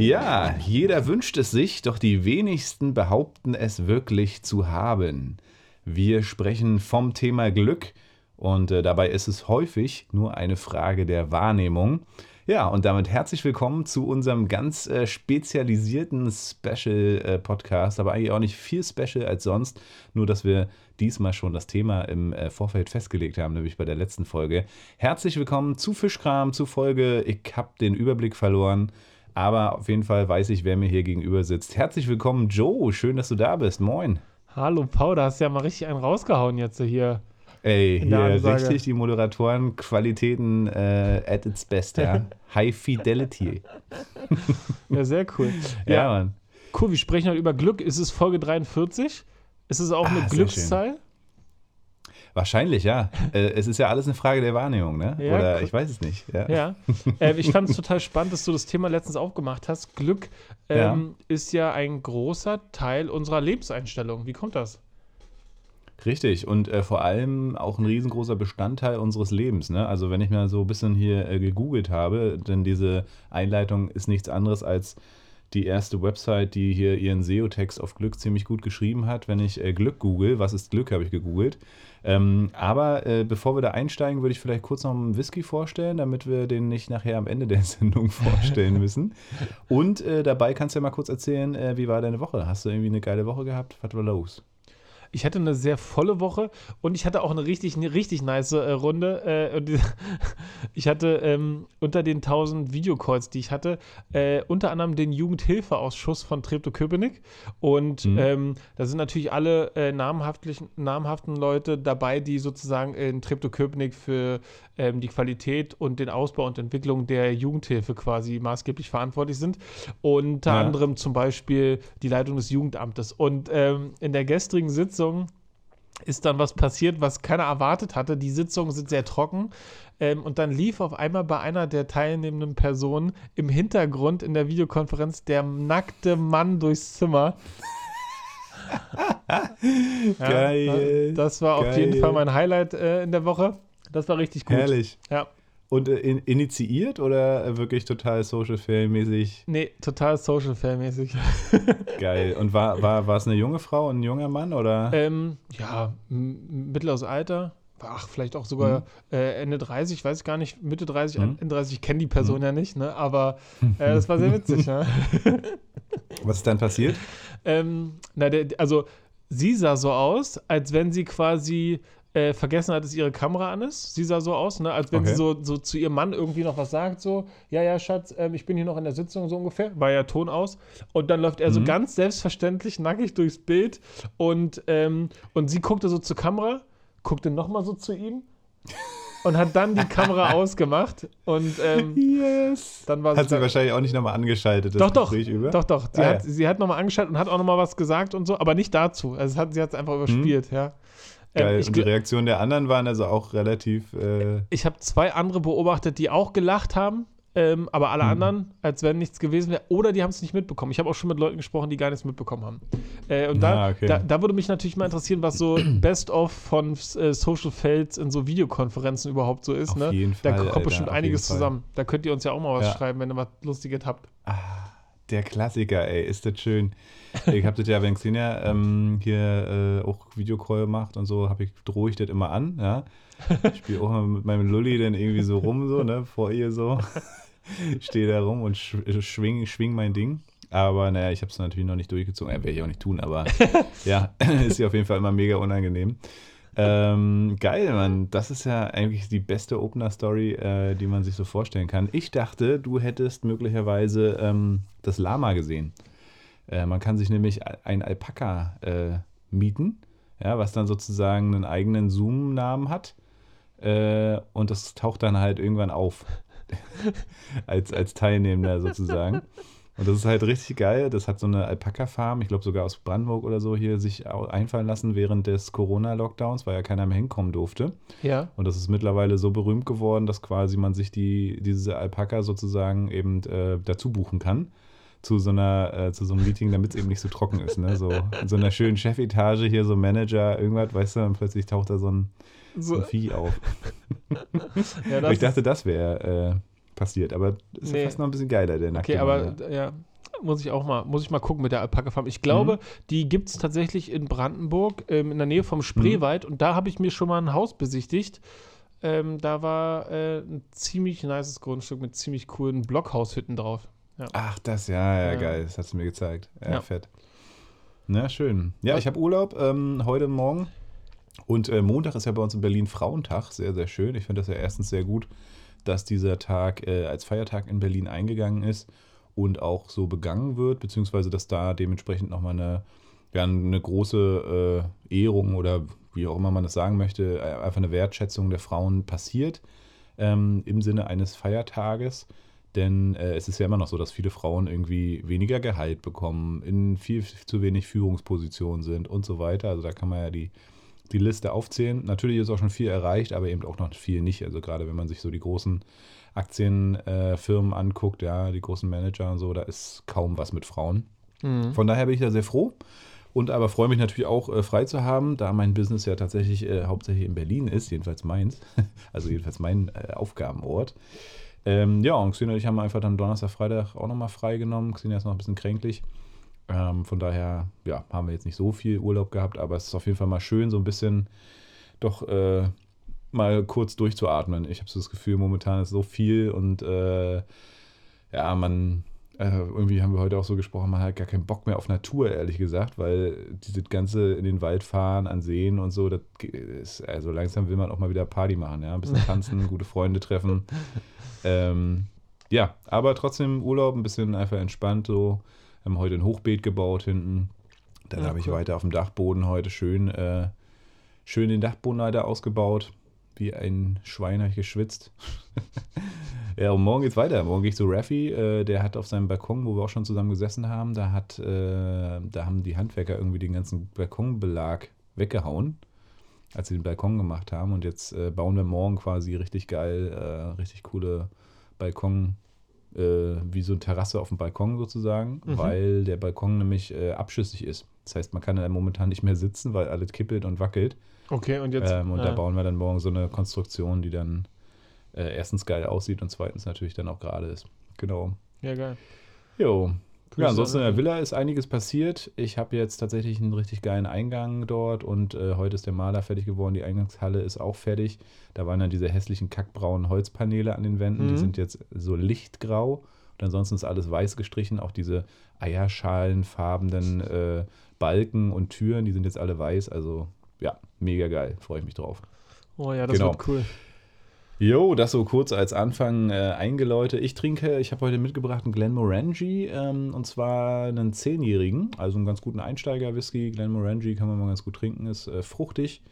Ja, jeder wünscht es sich, doch die wenigsten behaupten es wirklich zu haben. Wir sprechen vom Thema Glück und äh, dabei ist es häufig nur eine Frage der Wahrnehmung. Ja, und damit herzlich willkommen zu unserem ganz äh, spezialisierten Special-Podcast, äh, aber eigentlich auch nicht viel Special als sonst, nur dass wir diesmal schon das Thema im äh, Vorfeld festgelegt haben, nämlich bei der letzten Folge. Herzlich willkommen zu Fischkram, zu Folge. Ich habe den Überblick verloren. Aber auf jeden Fall weiß ich, wer mir hier gegenüber sitzt. Herzlich willkommen, Joe. Schön, dass du da bist. Moin. Hallo, Paul. Da hast du ja mal richtig einen rausgehauen jetzt hier. Ey, hier richtig die Moderatorenqualitäten äh, at its best, ja. High Fidelity. ja, sehr cool. Ja, ja, Mann. Cool, wir sprechen heute über Glück. Ist es Folge 43? Ist es auch ah, eine Glückszahl? Wahrscheinlich, ja. Äh, es ist ja alles eine Frage der Wahrnehmung, ne? Ja, Oder cool. ich weiß es nicht. Ja. ja. Äh, ich fand es total spannend, dass du das Thema letztens aufgemacht hast. Glück ähm, ja. ist ja ein großer Teil unserer Lebenseinstellung. Wie kommt das? Richtig und äh, vor allem auch ein riesengroßer Bestandteil unseres Lebens. Ne? Also wenn ich mir so ein bisschen hier äh, gegoogelt habe, denn diese Einleitung ist nichts anderes als die erste Website, die hier ihren SEO-Text auf Glück ziemlich gut geschrieben hat. Wenn ich äh, Glück google, was ist Glück, habe ich gegoogelt. Ähm, aber äh, bevor wir da einsteigen, würde ich vielleicht kurz noch einen Whisky vorstellen, damit wir den nicht nachher am Ende der Sendung vorstellen müssen. Und äh, dabei kannst du ja mal kurz erzählen, äh, wie war deine Woche? Hast du irgendwie eine geile Woche gehabt? Was war los? Ich hatte eine sehr volle Woche und ich hatte auch eine richtig, eine richtig nice äh, Runde. Äh, ich hatte ähm, unter den 1000 Videocalls, die ich hatte, äh, unter anderem den Jugendhilfeausschuss von Treptow-Köpenick. Und mhm. ähm, da sind natürlich alle äh, namhaften Leute dabei, die sozusagen in Treptow-Köpenick für ähm, die Qualität und den Ausbau und Entwicklung der Jugendhilfe quasi maßgeblich verantwortlich sind. Unter ja. anderem zum Beispiel die Leitung des Jugendamtes. Und ähm, in der gestrigen Sitzung ist dann was passiert, was keiner erwartet hatte. Die Sitzungen sind sehr trocken. Ähm, und dann lief auf einmal bei einer der teilnehmenden Personen im Hintergrund in der Videokonferenz der nackte Mann durchs Zimmer. Geil. das war geil. auf jeden Fall mein Highlight äh, in der Woche. Das war richtig gut. Herrlich. Ja. Und äh, in, initiiert oder wirklich total Social Fail-mäßig? Nee, total Social Fail-mäßig. Geil. Und war, war, war es eine junge Frau und ein junger Mann oder? Ähm, ja, mittleres Alter. Ach, vielleicht auch sogar mhm. äh, Ende 30, weiß ich gar nicht, Mitte 30, mhm. Ende 30, ich kenne die Person mhm. ja nicht, ne? Aber äh, das war sehr witzig, ne? Was ist dann passiert? Ähm, na, der, also sie sah so aus, als wenn sie quasi äh, vergessen hat, dass ihre Kamera an ist. Sie sah so aus, ne? als wenn okay. sie so, so zu ihrem Mann irgendwie noch was sagt, so, ja, ja, Schatz, ähm, ich bin hier noch in der Sitzung, so ungefähr, war ja Ton aus. Und dann läuft er mhm. so ganz selbstverständlich nackig durchs Bild und, ähm, und sie guckte so zur Kamera, guckte nochmal so zu ihm und hat dann die Kamera ausgemacht und ähm, yes. dann war. Hat sie wahrscheinlich auch nicht nochmal angeschaltet, doch, doch, über? Doch, doch. Sie ah, hat, ja. hat nochmal angeschaltet und hat auch nochmal was gesagt und so, aber nicht dazu. Also hat, sie hat es einfach überspielt, mhm. ja. Ähm, Geil. Ähm, und die Reaktionen der anderen waren also auch relativ. Äh ich habe zwei andere beobachtet, die auch gelacht haben. Ähm, aber alle mhm. anderen, als wenn nichts gewesen wäre, oder die haben es nicht mitbekommen. Ich habe auch schon mit Leuten gesprochen, die gar nichts mitbekommen haben. Äh, und da, ah, okay. da, da, würde mich natürlich mal interessieren, was so Best-of von äh, Social Fails in so Videokonferenzen überhaupt so ist. Auf ne? jeden Fall, da kommt Alter, bestimmt einiges zusammen. Da könnt ihr uns ja auch mal was ja. schreiben, wenn ihr was Lustiges habt. Ah, der Klassiker, ey, ist das schön. Ich habe das ja, wenn Xenia ähm, hier äh, auch Videocall macht und so, habe ich, drohe ich das immer an, ja. Ich spiele auch mal mit meinem Lulli dann irgendwie so rum, so, ne, vor ihr so. Stehe da rum und schwing, schwing mein Ding. Aber naja, ich habe es natürlich noch nicht durchgezogen. Ja, Werde ich auch nicht tun, aber ja, ist ja auf jeden Fall immer mega unangenehm. Ähm, geil, Mann. Das ist ja eigentlich die beste Opener-Story, äh, die man sich so vorstellen kann. Ich dachte, du hättest möglicherweise ähm, das Lama gesehen. Äh, man kann sich nämlich ein Alpaka äh, mieten, ja, was dann sozusagen einen eigenen Zoom-Namen hat. Äh, und das taucht dann halt irgendwann auf. als, als Teilnehmender sozusagen. Und das ist halt richtig geil. Das hat so eine Alpaka-Farm, ich glaube sogar aus Brandenburg oder so, hier sich einfallen lassen während des Corona-Lockdowns, weil ja keiner mehr hinkommen durfte. Ja. Und das ist mittlerweile so berühmt geworden, dass quasi man sich die, diese Alpaka sozusagen eben äh, dazu buchen kann zu so einer, äh, zu so einem Meeting, damit es eben nicht so trocken ist. Ne? So in so einer schönen Chefetage hier, so Manager, irgendwas, weißt du, und plötzlich taucht da so ein, so. ein Vieh auf. ja, ich dachte, das wäre äh, passiert, aber ist nee. ja fast noch ein bisschen geiler, der nackte Okay, aber ja, muss ich auch mal, muss ich mal gucken mit der Alpaka-Farm. Ich glaube, Mhm. die gibt es tatsächlich in Brandenburg, ähm, in der Nähe vom Spreewald. Und da habe ich mir schon mal ein Haus besichtigt. Ähm, da war äh, ein ziemlich nices Grundstück mit ziemlich coolen Blockhaushütten drauf. Ja. Ach, das, ja, ja, Ja. geil. Das hast du mir gezeigt. Ja, Ja. fett. Na, schön. Ja, ich habe Urlaub ähm, heute Morgen. Und äh, Montag ist ja bei uns in Berlin Frauentag. Sehr, sehr schön. Ich finde das ja erstens sehr gut, dass dieser Tag äh, als Feiertag in Berlin eingegangen ist und auch so begangen wird, beziehungsweise dass da dementsprechend nochmal eine, ja, eine große äh, Ehrung oder wie auch immer man das sagen möchte, äh, einfach eine Wertschätzung der Frauen passiert ähm, im Sinne eines Feiertages. Denn äh, es ist ja immer noch so, dass viele Frauen irgendwie weniger Gehalt bekommen, in viel zu wenig Führungspositionen sind und so weiter. Also da kann man ja die, die Liste aufzählen. Natürlich ist auch schon viel erreicht, aber eben auch noch viel nicht. Also gerade wenn man sich so die großen Aktienfirmen anguckt, ja, die großen Manager und so, da ist kaum was mit Frauen. Mhm. Von daher bin ich da sehr froh und aber freue mich natürlich auch äh, frei zu haben, da mein Business ja tatsächlich äh, hauptsächlich in Berlin ist, jedenfalls meins, also jedenfalls mein äh, Aufgabenort. Ähm, ja, und Xenia und ich haben einfach dann Donnerstag, Freitag auch nochmal frei genommen. Xenia ist noch ein bisschen kränklich. Ähm, von daher, ja, haben wir jetzt nicht so viel Urlaub gehabt, aber es ist auf jeden Fall mal schön, so ein bisschen doch äh, mal kurz durchzuatmen. Ich habe so das Gefühl, momentan ist so viel und äh, ja, man, äh, irgendwie haben wir heute auch so gesprochen, man hat gar keinen Bock mehr auf Natur, ehrlich gesagt, weil dieses ganze in den Wald fahren, an Seen und so, das ist, also langsam will man auch mal wieder Party machen, ja, ein bisschen tanzen, gute Freunde treffen. Ähm, ja, aber trotzdem Urlaub, ein bisschen einfach entspannt so. Wir haben heute ein Hochbeet gebaut hinten. Dann Ja, habe ich cool. weiter auf dem Dachboden heute schön, äh, schön den Dachboden weiter ausgebaut. Wie ein Schwein habe ich geschwitzt. ja, und morgen geht's weiter. Morgen gehe ich zu Raffi. Äh, der hat auf seinem Balkon, wo wir auch schon zusammen gesessen haben, da, hat, äh, da haben die Handwerker irgendwie den ganzen Balkonbelag weggehauen, als sie den Balkon gemacht haben. Und jetzt äh, bauen wir morgen quasi richtig geil, äh, richtig coole Balkon, äh, wie so eine Terrasse auf dem Balkon sozusagen, Mhm. weil der Balkon nämlich äh, abschüssig ist. Das heißt, man kann da momentan nicht mehr sitzen, weil alles kippelt und wackelt. Okay, und jetzt. Ähm, und da äh, bauen wir dann morgen so eine Konstruktion, die dann äh, erstens geil aussieht und zweitens natürlich dann auch gerade ist. Genau. Ja, geil. Jo. Ja, ansonsten in der Villa ist einiges passiert. Ich habe jetzt tatsächlich einen richtig geilen Eingang dort und äh, heute ist der Maler fertig geworden. Die Eingangshalle ist auch fertig. Da waren dann diese hässlichen kackbraunen Holzpaneele an den Wänden. Die Mhm. sind jetzt so lichtgrau. Und ansonsten ist alles weiß gestrichen. Auch diese eierschalenfarbenen äh, Balken und Türen, die sind jetzt alle weiß. Also ja, mega geil. Freue ich mich drauf. Oh ja, das Genau. wird cool. Jo, das so kurz als Anfang äh, eingeläutet. Ich trinke, ich habe heute mitgebracht einen Glenmorangie ähm, und zwar einen zehnjährigen, also einen ganz guten Einsteiger-Whisky. Glenmorangie kann man mal ganz gut trinken, ist äh, fruchtig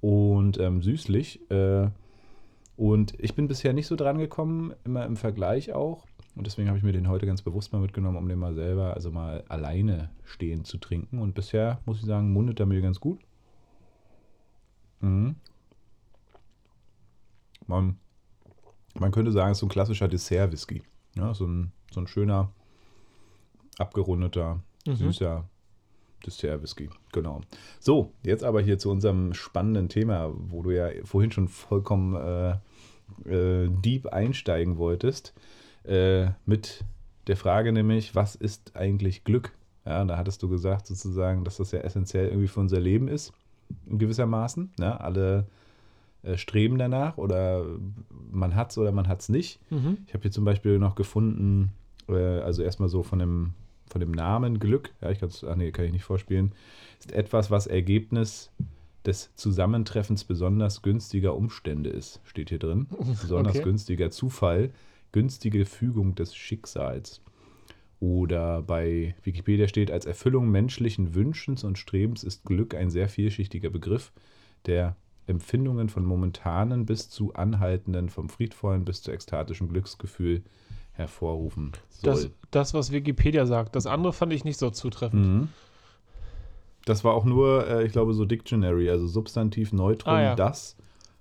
und ähm, süßlich. Äh, und ich bin bisher nicht so dran gekommen, immer im Vergleich auch. Und deswegen habe ich mir den heute ganz bewusst mal mitgenommen, um den mal selber, also mal alleine stehend zu trinken. Und bisher, muss ich sagen, mundet er mir ganz gut. Mhm. Man, man könnte sagen, es ist so ein klassischer Dessert-Whisky. Ja, so, ein, so ein schöner, abgerundeter, Mhm. süßer Dessert-Whisky. Genau. So, jetzt aber hier zu unserem spannenden Thema, wo du ja vorhin schon vollkommen äh, äh, deep einsteigen wolltest. Äh, mit der Frage nämlich, was ist eigentlich Glück? Ja, da hattest du gesagt sozusagen, dass das ja essentiell irgendwie für unser Leben ist, in gewissermaßen. Ja, alle äh, streben danach oder man hat es oder man hat es nicht. Mhm. Ich habe hier zum Beispiel noch gefunden, äh, also erstmal so von dem, von dem Namen Glück, ja, ich kann es, ach nee, kann ich nicht vorspielen, ist etwas, was Ergebnis des Zusammentreffens besonders günstiger Umstände ist, steht hier drin. Besonders Okay. günstiger Zufall, günstige Fügung des Schicksals. Oder bei Wikipedia steht, als Erfüllung menschlichen Wünschens und Strebens ist Glück ein sehr vielschichtiger Begriff, der Empfindungen von momentanen bis zu anhaltenden, vom friedvollen bis zu ekstatischen Glücksgefühl hervorrufen Das, soll. das, was Wikipedia sagt. Das andere fand ich nicht so zutreffend. Mhm. Das war auch nur, äh, ich glaube, so Dictionary, also Substantiv, Neutrum, Ah, ja. das.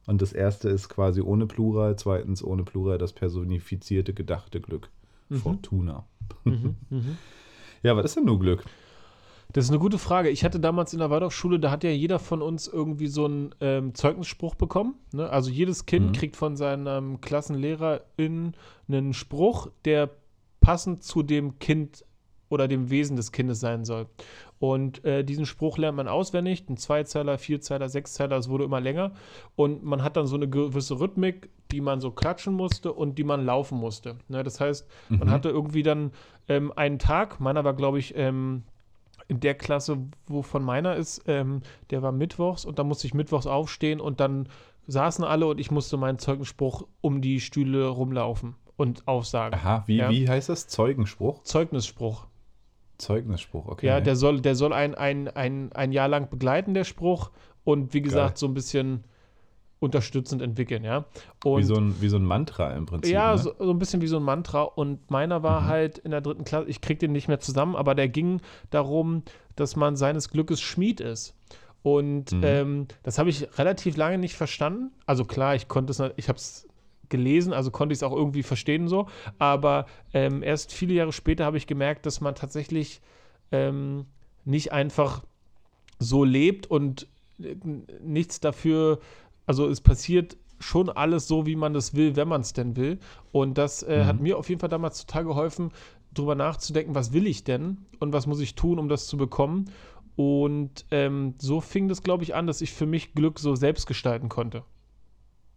Und das erste ist quasi ohne Plural, zweitens ohne Plural das personifizierte, gedachte Glück. Mhm. Fortuna. Mhm. Mhm. Ja, was ist denn nur Glück? Das ist eine gute Frage. Ich hatte damals in der Waldorfschule, da hat ja jeder von uns irgendwie so einen ähm, Zeugnisspruch bekommen. Ne? Also jedes Kind Mhm. kriegt von seinem Klassenlehrer in einen Spruch, der passend zu dem Kind oder dem Wesen des Kindes sein soll. Und äh, diesen Spruch lernt man auswendig, ein Zweizeiler, Vierzeiler, Sechszeiler, es wurde immer länger. Und man hat dann so eine gewisse Rhythmik, die man so klatschen musste und die man laufen musste. Ne, das heißt, mhm. man hatte irgendwie dann ähm, einen Tag, meiner war, glaube ich, ähm, in der Klasse, wovon meiner ist, ähm, der war mittwochs und da musste ich mittwochs aufstehen und dann saßen alle und ich musste meinen Zeugenspruch um die Stühle rumlaufen und aufsagen. Aha, wie, ja? wie heißt das? Zeugenspruch? Zeugnisspruch. Zeugnisspruch, okay. Ja, der soll, der soll ein, ein, ein, ein Jahr lang begleiten, der Spruch. Und wie gesagt, Geil. so ein bisschen unterstützend entwickeln, ja. Und wie, so ein, wie so ein Mantra im Prinzip. Ja, ne? so, so, ein bisschen wie so ein Mantra. Und meiner war mhm. halt in der dritten Klasse, ich krieg den nicht mehr zusammen, aber der ging darum, dass man seines Glückes Schmied ist. Und mhm. ähm, das habe ich relativ lange nicht verstanden. Also klar, ich konnte es, ich habe es gelesen, also konnte ich es auch irgendwie verstehen so. Aber ähm, erst viele Jahre später habe ich gemerkt, dass man tatsächlich ähm, nicht einfach so lebt und äh, nichts dafür, also es passiert schon alles so, wie man das will, wenn man es denn will. Und das äh, mhm. hat mir auf jeden Fall damals total geholfen, darüber nachzudenken, was will ich denn und was muss ich tun, um das zu bekommen. Und ähm, so fing das, glaube ich, an, dass ich für mich Glück so selbst gestalten konnte.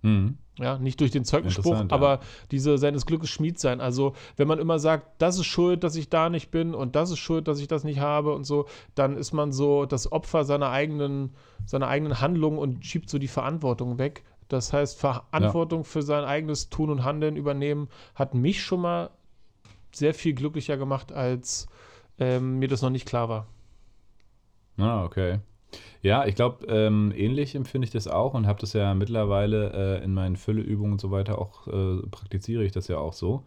Mhm. Ja, nicht durch den Zeugenspruch, aber ja. diese seines Glückes Schmied sein. Also, wenn man immer sagt, das ist schuld, dass ich da nicht bin und das ist schuld, dass ich das nicht habe und so, dann ist man so das Opfer seiner eigenen, seiner eigenen Handlung und schiebt so die Verantwortung weg. Das heißt, Verantwortung ja. für sein eigenes Tun und Handeln übernehmen hat mich schon mal sehr viel glücklicher gemacht, als ähm, mir das noch nicht klar war. Ah, okay. Ja, ich glaube, ähm, ähnlich empfinde ich das auch und habe das ja mittlerweile äh, in meinen Fülleübungen und so weiter auch, äh, praktiziere ich das ja auch so.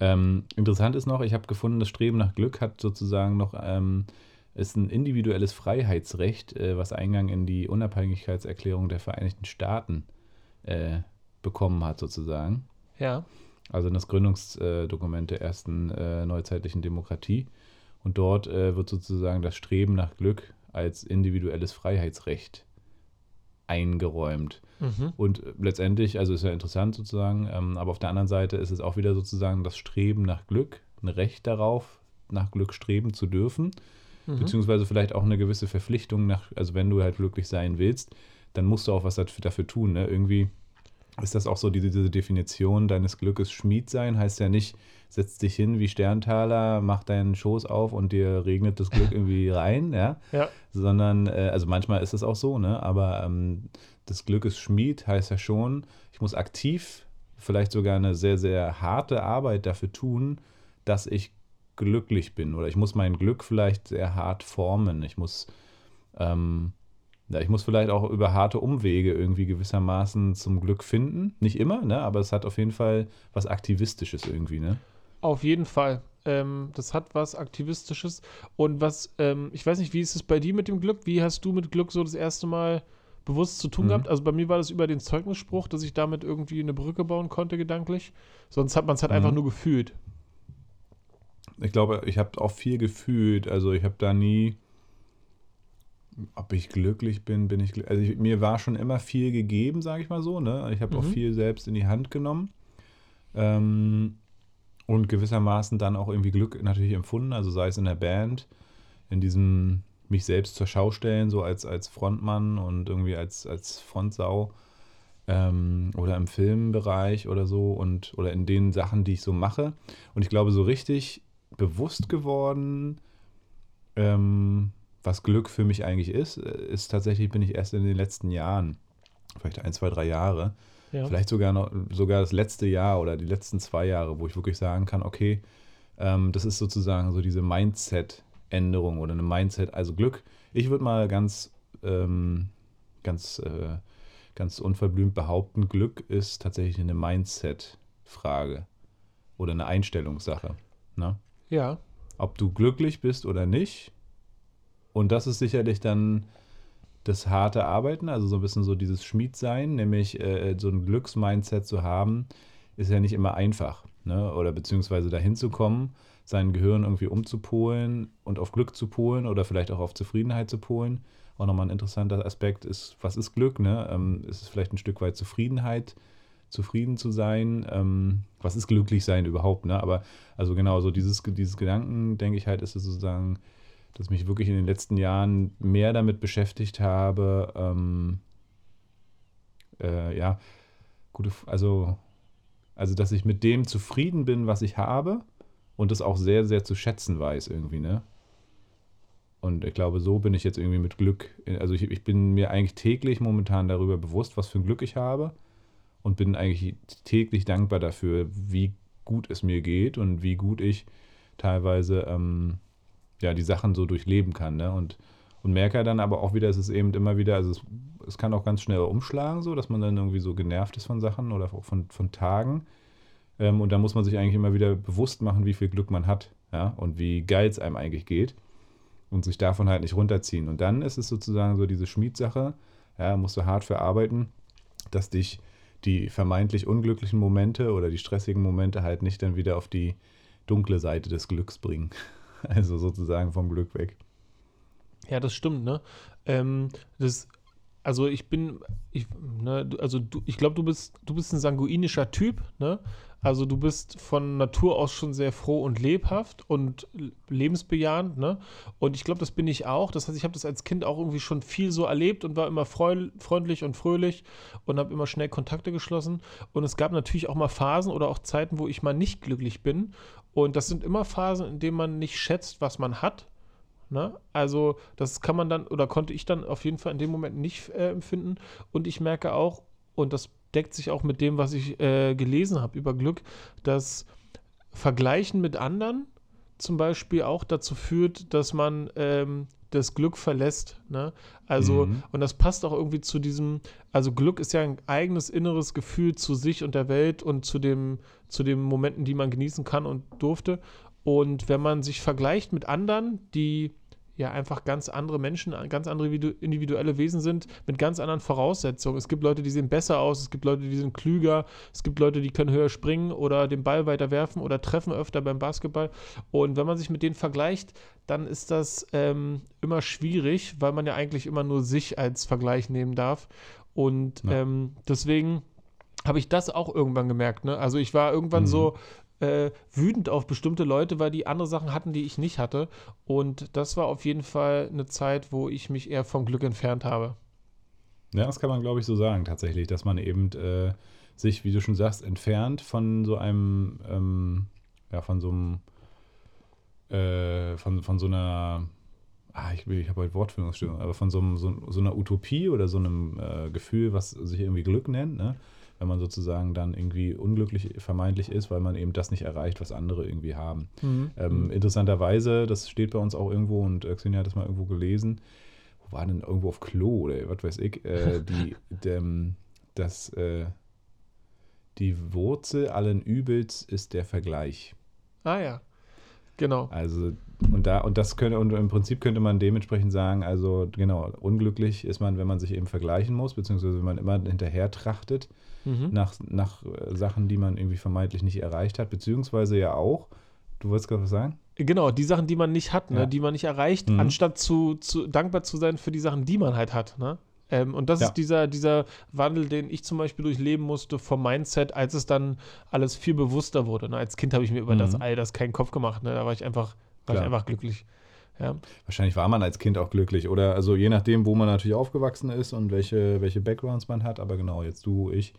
Ähm, interessant ist noch, ich habe gefunden, das Streben nach Glück hat sozusagen noch, ähm, ist ein individuelles Freiheitsrecht, äh, was Eingang in die Unabhängigkeitserklärung der Vereinigten Staaten äh, bekommen hat, sozusagen. Ja. Also das Gründungsdokument der ersten äh, neuzeitlichen Demokratie. Und dort äh, wird sozusagen das Streben nach Glück als individuelles Freiheitsrecht eingeräumt. Mhm. Und letztendlich, also ist ja interessant sozusagen, ähm, aber auf der anderen Seite ist es auch wieder sozusagen das Streben nach Glück, ein Recht darauf, nach Glück streben zu dürfen, mhm. beziehungsweise vielleicht auch eine gewisse Verpflichtung nach, also wenn du halt glücklich sein willst, dann musst du auch was dafür, dafür tun. Ne? Irgendwie ist das auch so diese, diese Definition deines Glückes Schmied sein, heißt ja nicht, setz dich hin wie Sterntaler, mach deinen Schoß auf und dir regnet das Glück irgendwie rein, ja. ja. Sondern, äh, also manchmal ist es auch so, ne? Aber ähm, das Glück ist Schmied heißt ja schon, ich muss aktiv, vielleicht sogar eine sehr, sehr harte Arbeit dafür tun, dass ich glücklich bin. Oder ich muss mein Glück vielleicht sehr hart formen. Ich muss ähm, ja, ich muss vielleicht auch über harte Umwege irgendwie gewissermaßen zum Glück finden. Nicht immer, ne? aber es hat auf jeden Fall was Aktivistisches irgendwie, ne? Auf jeden Fall. Ähm, das hat was Aktivistisches. Und was, ähm, ich weiß nicht, wie ist es bei dir mit dem Glück? Wie hast du mit Glück so das erste Mal bewusst zu tun mhm. gehabt? Also bei mir war das über den Zeugnisspruch, dass ich damit irgendwie eine Brücke bauen konnte, gedanklich. Sonst hat man es halt mhm. einfach nur gefühlt. Ich glaube, ich habe auch viel gefühlt. Also ich habe da nie ob ich glücklich bin, bin ich Also ich, mir war schon immer viel gegeben, sage ich mal so. Ne? Ich habe mhm. auch viel selbst in die Hand genommen. Ähm, und gewissermaßen dann auch irgendwie Glück natürlich empfunden. Also sei es in der Band, in diesem mich selbst zur Schau stellen, so als, als Frontmann und irgendwie als, als Frontsau. Ähm, oder im Filmbereich oder so und oder in den Sachen, die ich so mache. Und ich glaube, so richtig bewusst geworden, ähm, was Glück für mich eigentlich ist, äh, ist tatsächlich, bin ich erst in den letzten Jahren, vielleicht ein, zwei, drei Jahre, ja. vielleicht sogar noch, sogar das letzte Jahr oder die letzten zwei Jahre, wo ich wirklich sagen kann, okay, ähm, das ist sozusagen so diese Mindset-Änderung oder eine Mindset, also Glück. Ich würde mal ganz, ähm, ganz, äh, ganz unverblümt behaupten, Glück ist tatsächlich eine Mindset-Frage oder eine Einstellungssache. Ne? Ja. Ob du glücklich bist oder nicht, und das ist sicherlich dann das harte Arbeiten, also so ein bisschen so dieses Schmiedsein, nämlich äh, so ein Glücksmindset zu haben, ist ja nicht immer einfach. Ne? Oder beziehungsweise dahin zu kommen, sein Gehirn irgendwie umzupolen und auf Glück zu polen oder vielleicht auch auf Zufriedenheit zu polen. Auch nochmal ein interessanter Aspekt ist, was ist Glück? Ne? Ähm, ist es vielleicht ein Stück weit Zufriedenheit, zufrieden zu sein. Ähm, was ist glücklich sein überhaupt, ne? Aber also genau, so dieses, dieses Gedanken, denke ich halt, ist es sozusagen, dass mich wirklich in den letzten Jahren mehr damit beschäftigt habe, ähm, äh, ja, gute, also, also dass ich mit dem zufrieden bin, was ich habe und das auch sehr, sehr zu schätzen weiß irgendwie, ne? Und ich glaube, so bin ich jetzt irgendwie mit Glück. Also ich, ich bin mir eigentlich täglich momentan darüber bewusst, was für ein Glück ich habe. Und bin eigentlich täglich dankbar dafür, wie gut es mir geht und wie gut ich teilweise ähm, ja, die Sachen so durchleben kann. Ne? Und, und merke dann aber auch wieder, es ist eben immer wieder, also es, es kann auch ganz schnell umschlagen, so dass man dann irgendwie so genervt ist von Sachen oder auch von, von Tagen. Ähm, und da muss man sich eigentlich immer wieder bewusst machen, wie viel Glück man hat ja? und wie geil es einem eigentlich geht und sich davon halt nicht runterziehen. Und dann ist es sozusagen so diese Schmiedsache, ja, musst du hart verarbeiten, dass dich die vermeintlich unglücklichen Momente oder die stressigen Momente halt nicht dann wieder auf die dunkle Seite des Glücks bringen. Also sozusagen vom Glück weg. Ja, das stimmt, ne? Ähm, das, also ich bin, ich, ne, also du, ich glaube, du bist, du bist ein sanguinischer Typ, ne? Also du bist von Natur aus schon sehr froh und lebhaft und lebensbejahend, ne? Und ich glaube, das bin ich auch. Das heißt, ich habe das als Kind auch irgendwie schon viel so erlebt und war immer freundlich und fröhlich und habe immer schnell Kontakte geschlossen. Und es gab natürlich auch mal Phasen oder auch Zeiten, wo ich mal nicht glücklich bin. Und das sind immer Phasen, in denen man nicht schätzt, was man hat. Ne? Also das kann man dann oder konnte ich dann auf jeden Fall in dem Moment nicht äh, empfinden. Und ich merke auch, und das deckt sich auch mit dem, was ich äh, gelesen habe über Glück, dass Vergleichen mit anderen zum Beispiel auch dazu führt, dass man ähm, das Glück verlässt. Ne? Also, mhm. und das passt auch irgendwie zu diesem, also Glück ist ja ein eigenes inneres Gefühl zu sich und der Welt und zu dem, zu den Momenten, die man genießen kann und durfte. Und wenn man sich vergleicht mit anderen, die ja einfach ganz andere Menschen, ganz andere individuelle Wesen sind mit ganz anderen Voraussetzungen. Es gibt Leute, die sehen besser aus, es gibt Leute, die sind klüger, es gibt Leute, die können höher springen oder den Ball weiter werfen oder treffen öfter beim Basketball. Und wenn man sich mit denen vergleicht, dann ist das ähm, immer schwierig, weil man ja eigentlich immer nur sich als Vergleich nehmen darf. Und ja. ähm, deswegen habe ich das auch irgendwann gemerkt. Ne? Also ich war irgendwann mhm. so, äh, wütend auf bestimmte Leute, weil die andere Sachen hatten, die ich nicht hatte. Und das war auf jeden Fall eine Zeit, wo ich mich eher vom Glück entfernt habe. Ja, das kann man, glaube ich, so sagen, tatsächlich, dass man eben äh, sich, wie du schon sagst, entfernt von so einem, ähm, ja, von so einem, äh, von, von so einer, ah, ich, ich habe heute Wortführungsstörung, aber von so, einem, so, so, einer Utopie oder so einem äh, Gefühl, was sich irgendwie Glück nennt, ne? Wenn man sozusagen dann irgendwie unglücklich vermeintlich ist, weil man eben das nicht erreicht, was andere irgendwie haben. Mhm. Ähm, mhm. interessanterweise, das steht bei uns auch irgendwo und äh, Xenia hat das mal irgendwo gelesen, wo war denn irgendwo auf Klo oder was weiß ich, äh, die, dem, das, äh, die Wurzel allen Übels ist der Vergleich. Ah ja, genau. Also und da, und das könnte, und im Prinzip könnte man dementsprechend sagen, also genau, unglücklich ist man, wenn man sich eben vergleichen muss, beziehungsweise wenn man immer hinterher trachtet mhm. nach, nach äh, Sachen, die man irgendwie vermeintlich nicht erreicht hat, beziehungsweise ja auch, du wolltest gerade was sagen? Genau, die Sachen, die man nicht hat, ne, ja. die man nicht erreicht, mhm. anstatt zu, zu dankbar zu sein für die Sachen, die man halt hat. Ne? Ähm, und das ja. ist dieser, dieser Wandel, den ich zum Beispiel durchleben musste vom Mindset, als es dann alles viel bewusster wurde. Ne? Als Kind habe ich mir über mhm. das all das keinen Kopf gemacht. Ne? Da war ich einfach, war ich einfach glücklich. Ja. Wahrscheinlich war man als Kind auch glücklich. Oder also je nachdem, wo man natürlich aufgewachsen ist und welche, welche Backgrounds man hat. Aber genau, jetzt du, ich.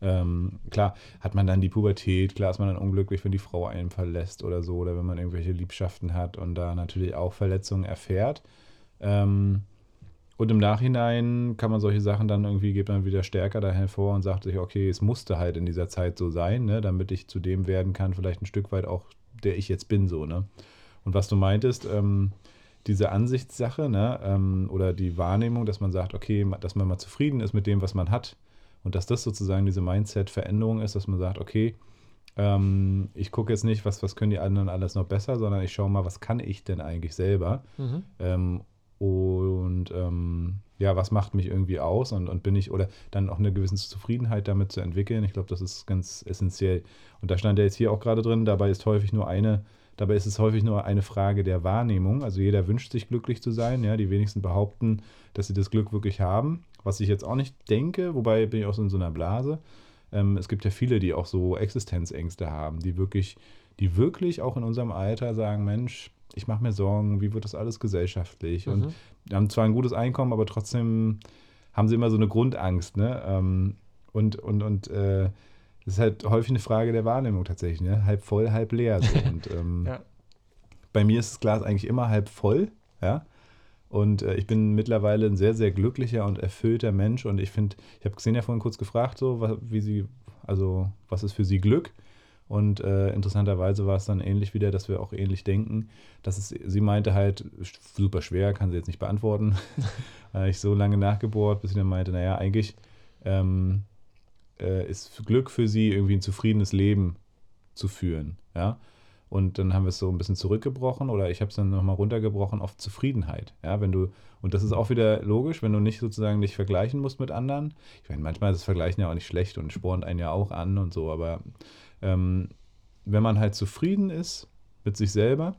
Ähm, klar, hat man dann die Pubertät, klar ist man dann unglücklich, wenn die Frau einen verlässt oder so, oder wenn man irgendwelche Liebschaften hat und da natürlich auch Verletzungen erfährt. Ähm, und im Nachhinein kann man solche Sachen dann irgendwie, geht man wieder stärker da hervor und sagt sich, okay, es musste halt in dieser Zeit so sein, ne, damit ich zu dem werden kann, vielleicht ein Stück weit auch, der ich jetzt bin, so, ne. Und was du meintest, ähm, diese Ansichtssache, ne, ähm, oder die Wahrnehmung, dass man sagt, okay, dass man mal zufrieden ist mit dem, was man hat. Und dass das sozusagen diese Mindset-Veränderung ist, dass man sagt, okay, ähm, ich gucke jetzt nicht, was, was können die anderen alles noch besser, sondern ich schaue mal, was kann ich denn eigentlich selber? Mhm. Und ähm, ja, was macht mich irgendwie aus und, und bin ich, oder dann auch eine gewisse Zufriedenheit damit zu entwickeln. Ich glaube, das ist ganz essentiell. Und da stand ja jetzt hier auch gerade drin, dabei ist häufig nur eine Dabei ist es häufig nur eine Frage der Wahrnehmung. Also jeder wünscht sich glücklich zu sein. Ja, die wenigsten behaupten, dass sie das Glück wirklich haben. Was ich jetzt auch nicht denke, wobei bin ich auch so in so einer Blase. ähm, es gibt ja viele, die auch so Existenzängste haben, die wirklich, die wirklich auch in unserem Alter sagen, Mensch, ich mache mir Sorgen, wie wird das alles gesellschaftlich? Mhm. Und haben zwar ein gutes Einkommen, aber trotzdem haben sie immer so eine Grundangst, ne? Ähm, und und, und äh, das ist halt häufig eine Frage der Wahrnehmung tatsächlich, ne? Halb voll, halb leer. So. Und ähm, Ja. bei mir ist das Glas eigentlich immer halb voll, ja. Und äh, ich bin mittlerweile ein sehr, sehr glücklicher und erfüllter Mensch. Und ich finde, ich habe Xenia vorhin kurz gefragt, so, wie sie, also was ist für sie Glück? Und äh, interessanterweise war es dann ähnlich wieder, dass wir auch ähnlich denken. Dass es, sie meinte halt, super schwer, kann sie jetzt nicht beantworten. Weil ich so lange nachgebohrt, bis sie dann meinte, naja, eigentlich ähm, äh, ist Glück für sie irgendwie ein zufriedenes Leben zu führen. Ja. Und dann haben wir es so ein bisschen zurückgebrochen oder ich habe es dann nochmal runtergebrochen auf Zufriedenheit. Ja, wenn du, und das ist auch wieder logisch, wenn du nicht sozusagen dich vergleichen musst mit anderen. Ich meine, manchmal ist das Vergleichen ja auch nicht schlecht und spornt einen ja auch an und so, aber ähm, wenn man halt zufrieden ist mit sich selber,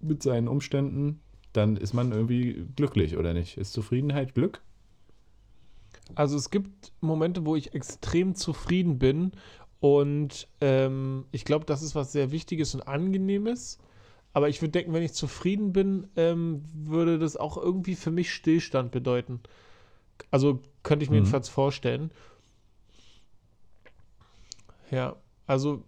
mit seinen Umständen, dann ist man irgendwie glücklich, oder nicht? Ist Zufriedenheit Glück? Also es gibt Momente, wo ich extrem zufrieden bin und ähm, ich glaube, das ist was sehr Wichtiges und Angenehmes. Aber ich würde denken, wenn ich zufrieden bin, ähm, würde das auch irgendwie für mich Stillstand bedeuten. Also könnte ich mir Mhm. jedenfalls vorstellen. Ja, also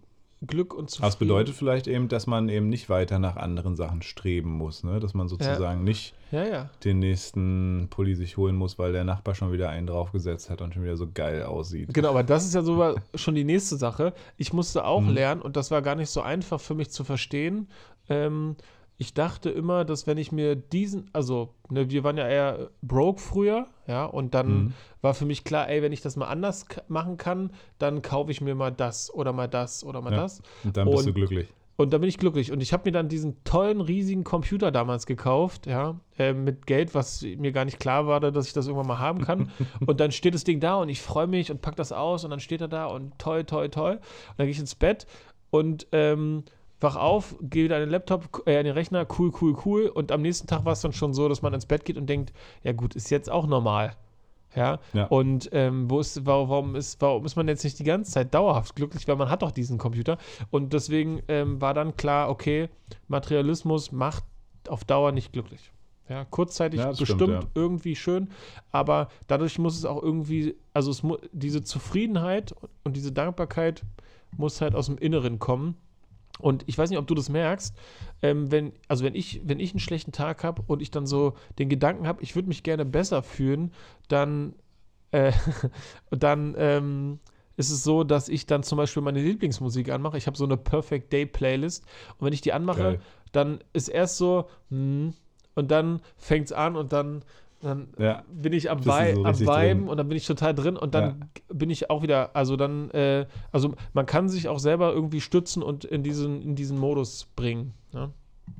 Glück und Zufriedenheit. Das bedeutet vielleicht eben, dass man eben nicht weiter nach anderen Sachen streben muss, ne? dass man sozusagen nicht Ja, ja. den nächsten Pulli sich holen muss, weil der Nachbar schon wieder einen draufgesetzt hat und schon wieder so geil aussieht. Genau, aber das ist ja so schon die nächste Sache. Ich musste auch Mhm. lernen und das war gar nicht so einfach für mich zu verstehen. Ähm, ich dachte immer, dass wenn ich mir diesen, also ne, wir waren ja eher broke früher, ja, und dann Mhm. war für mich klar, ey, wenn ich das mal anders machen kann, dann kaufe ich mir mal das oder mal das oder mal Ja. das. Und dann bist du Und- glücklich. Und dann bin ich glücklich. Und ich habe mir dann diesen tollen, riesigen Computer damals gekauft, ja, äh, mit Geld, was mir gar nicht klar war, dass ich das irgendwann mal haben kann. und dann steht das Ding da und ich freue mich und pack das aus und dann steht er da und toll, toll, toll. Und dann gehe ich ins Bett und ähm, wach auf, gehe wieder an den Laptop, äh, an den Rechner, cool, cool, cool. Und am nächsten Tag war es dann schon so, dass man ins Bett geht und denkt, ja gut, ist jetzt auch normal. Ja, Ja. und ähm, wo ist, warum, ist, warum ist man jetzt nicht die ganze Zeit dauerhaft glücklich? Weil man hat doch diesen Computer. Und deswegen ähm, war dann klar, okay, Materialismus macht auf Dauer nicht glücklich. Ja, kurzzeitig Ja, das stimmt, bestimmt ja. irgendwie schön, aber dadurch muss es auch irgendwie, also diese Zufriedenheit und diese Dankbarkeit muss halt aus dem Inneren kommen. Und ich weiß nicht, ob du das merkst, ähm, wenn, also wenn ich, wenn ich einen schlechten Tag habe und ich dann so den Gedanken habe, ich würde mich gerne besser fühlen, dann, äh, dann ähm, ist es so, dass ich dann zum Beispiel meine Lieblingsmusik anmache. Ich habe so eine Perfect Day Playlist und wenn ich die anmache, Geil. dann ist erst so, hm, und dann fängt es an und dann, dann Ja. bin ich am, Vei so am drin. und dann bin ich total drin und dann bin ich auch wieder, also dann, äh, also man kann sich auch selber irgendwie stützen und in diesen, in diesen Modus bringen. Ne?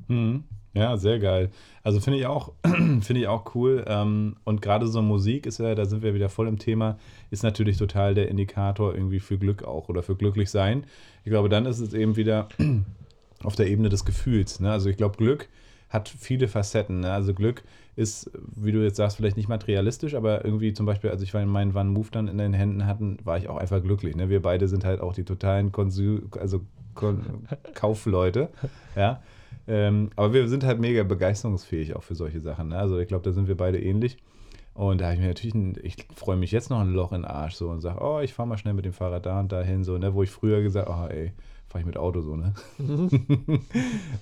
Mhm. Ja, sehr geil. Also finde ich auch, finde ich auch cool. Ähm, und gerade so Musik ist ja, da sind wir wieder voll im Thema, ist natürlich total der Indikator irgendwie für Glück auch oder für glücklich sein. Ich glaube, dann ist es eben wieder auf der Ebene des Gefühls. Ne? Also ich glaube, Glück hat viele Facetten. Ne? Also Glück ist, wie du jetzt sagst, vielleicht nicht materialistisch, aber irgendwie zum Beispiel, als ich meinen One Move dann in den Händen hatten, war ich auch einfach glücklich. Ne? Wir beide sind halt auch die totalen Konsum, also Kon Kaufleute. Ja. Ähm, aber wir sind halt mega begeisterungsfähig auch für solche Sachen. Ne? Also ich glaube, da sind wir beide ähnlich. Und da habe ich mir natürlich, ein, ich freue mich jetzt noch ein Loch in den Arsch so und sage, oh, ich fahre mal schnell mit dem Fahrrad da und dahin, so, ne, wo ich früher gesagt, oh, ey, fahre ich mit Auto so, ne?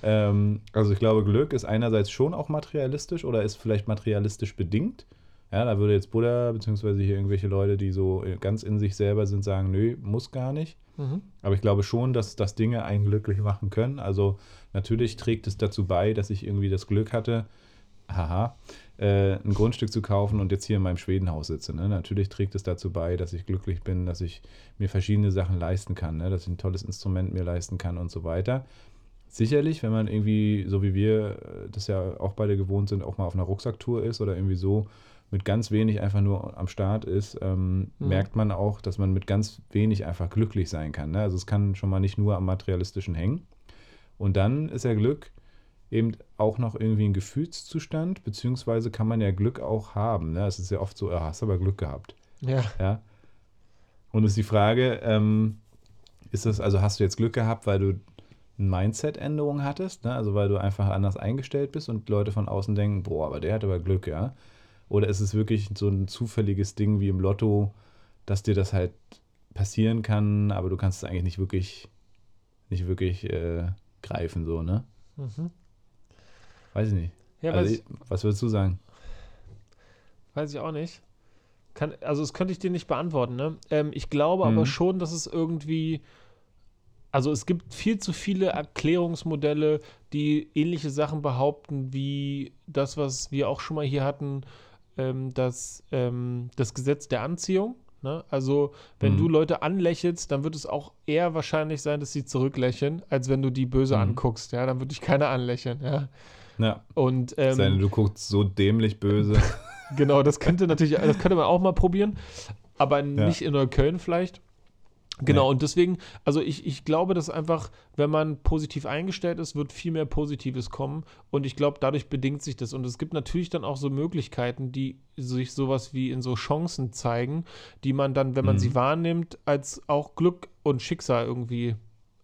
ähm, also ich glaube, Glück ist einerseits schon auch materialistisch oder ist vielleicht materialistisch bedingt. Ja, da würde jetzt Buddha, beziehungsweise hier irgendwelche Leute, die so ganz in sich selber sind, sagen, nö, muss gar nicht. Mhm. Aber ich glaube schon, dass, dass Dinge einen glücklich machen können. Also natürlich trägt es dazu bei, dass ich irgendwie das Glück hatte, haha, äh, ein Grundstück zu kaufen und jetzt hier in meinem Schwedenhaus sitze. Ne? Natürlich trägt es dazu bei, dass ich glücklich bin, dass ich mir verschiedene Sachen leisten kann, ne? dass ich ein tolles Instrument mir leisten kann und so weiter. Sicherlich, wenn man irgendwie, so wie wir äh, das ja auch beide gewohnt sind, auch mal auf einer Rucksacktour ist oder irgendwie so mit ganz wenig einfach nur am Start ist, ähm, Mhm. merkt man auch, dass man mit ganz wenig einfach glücklich sein kann. Ne? Also es kann schon mal nicht nur am materialistischen hängen. Und dann ist ja Glück eben auch noch irgendwie ein Gefühlszustand, beziehungsweise kann man ja Glück auch haben. Ne? Es ist ja oft so, ah, hast aber Glück gehabt. Ja. Ja. Und ist die Frage, ähm, ist das, also hast du jetzt Glück gehabt, weil du eine Mindset-Änderung hattest, ne? also weil du einfach anders eingestellt bist und Leute von außen denken, boah, aber der hat aber Glück, ja? Oder ist es wirklich so ein zufälliges Ding wie im Lotto, dass dir das halt passieren kann, aber du kannst es eigentlich nicht wirklich, nicht wirklich äh, greifen, so, ne? Mhm. Weiß ich nicht. Ja, also, ich- was würdest du sagen? weiß ich auch nicht. Kann, also das könnte ich dir nicht beantworten, ne? Ähm, ich glaube aber Mhm. schon, dass es irgendwie. Also es gibt viel zu viele Erklärungsmodelle, die ähnliche Sachen behaupten, wie das, was wir auch schon mal hier hatten, ähm, das, ähm, das Gesetz der Anziehung. Ne? Also wenn Mhm. du Leute anlächelst, dann wird es auch eher wahrscheinlich sein, dass sie zurücklächeln, als wenn du die böse Mhm. anguckst. Ja, dann würde dich keiner anlächeln. Ja. Ja, Und ähm, sei denn, du guckst so dämlich böse. Genau, das könnte natürlich, das könnte man auch mal probieren, aber nicht in Neukölln vielleicht. Genau, Nee. und deswegen, also ich, ich glaube, dass einfach, wenn man positiv eingestellt ist, wird viel mehr Positives kommen. Und ich glaube, dadurch bedingt sich das. Und es gibt natürlich dann auch so Möglichkeiten, die sich sowas wie in so Chancen zeigen, die man dann, wenn man Mhm. sie wahrnimmt, als auch Glück und Schicksal irgendwie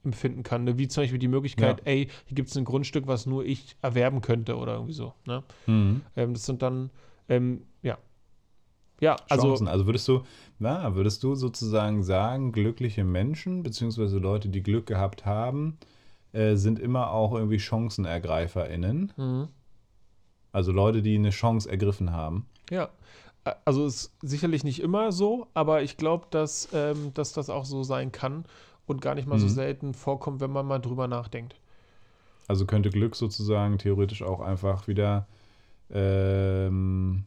empfinden kann. Ne? Wie zum Beispiel die Möglichkeit, ey, hier gibt es ein Grundstück, was nur ich erwerben könnte oder irgendwie so. Ne? Mhm. Ähm, das sind dann, ähm, ja. Ja, also, Chancen. Also würdest du, na, würdest du sozusagen sagen, glückliche Menschen, beziehungsweise Leute, die Glück gehabt haben, äh, sind immer auch irgendwie ChancenergreiferInnen. mhm. Also Leute, die eine Chance ergriffen haben. ja. Also ist sicherlich nicht immer so, aber ich glaube, dass, ähm, dass das auch so sein kann und gar nicht mal so Mhm. selten vorkommt, wenn man mal drüber nachdenkt. Also könnte Glück sozusagen theoretisch auch einfach wieder ähm,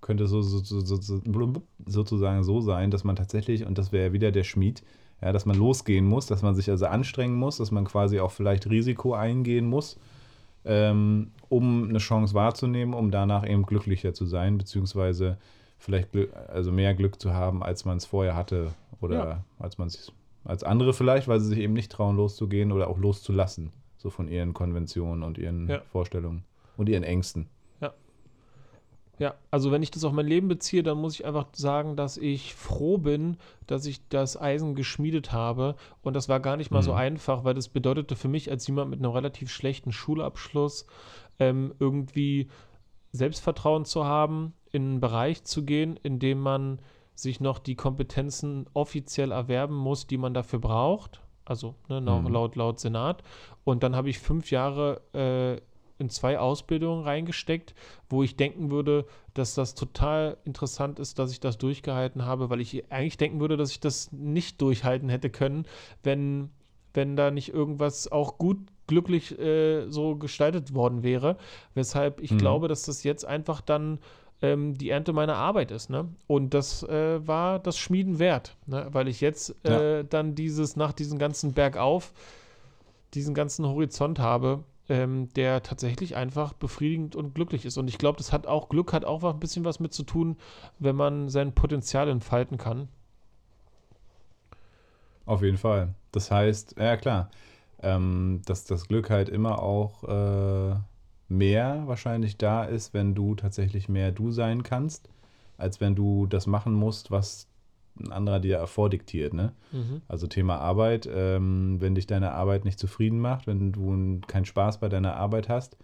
könnte so, so, so, so, so, sozusagen so sein, dass man tatsächlich, und das wäre ja wieder der Schmied, ja, dass man losgehen muss, dass man sich also anstrengen muss, dass man quasi auch vielleicht Risiko eingehen muss, ähm, um eine Chance wahrzunehmen, um danach eben glücklicher zu sein, beziehungsweise vielleicht Glück, also mehr Glück zu haben, als man es vorher hatte oder Ja. als man es als andere vielleicht, weil sie sich eben nicht trauen, loszugehen oder auch loszulassen, so von ihren Konventionen und ihren Ja. Vorstellungen und ihren Ängsten. Ja, also wenn ich das auf mein Leben beziehe, dann muss ich einfach sagen, dass ich froh bin, dass ich das Eisen geschmiedet habe. Und das war gar nicht mal so Mhm. einfach, weil das bedeutete für mich als jemand mit einem relativ schlechten Schulabschluss ähm, irgendwie Selbstvertrauen zu haben, in einen Bereich zu gehen, in dem man sich noch die Kompetenzen offiziell erwerben muss, die man dafür braucht. Also ne, noch Mhm. laut, laut Senat. Und dann habe ich fünf Jahre äh, in zwei Ausbildungen reingesteckt, wo ich denken würde, dass das total interessant ist, dass ich das durchgehalten habe, weil ich eigentlich denken würde, dass ich das nicht durchhalten hätte können, wenn, wenn da nicht irgendwas auch gut glücklich äh, so gestaltet worden wäre. Weshalb ich Mhm. glaube, dass das jetzt einfach dann ähm, die Ernte meiner Arbeit ist. Ne? Und das äh, war das Schmieden wert, ne? weil ich jetzt äh, dann dieses, nach diesem ganzen Bergauf, diesen ganzen Horizont habe, ähm, der tatsächlich einfach befriedigend und glücklich ist. Und ich glaube, das hat auch, Glück hat auch ein bisschen was mit zu tun, wenn man sein Potenzial entfalten kann. Auf jeden Fall. Das heißt, ja klar, ähm, dass das Glück halt immer auch äh, mehr wahrscheinlich da ist, wenn du tatsächlich mehr du sein kannst, als wenn du das machen musst, was ein anderer dir vordiktiert, ne? Mhm. Also Thema Arbeit, ähm, wenn dich deine Arbeit nicht zufrieden macht, wenn du keinen Spaß bei deiner Arbeit hast,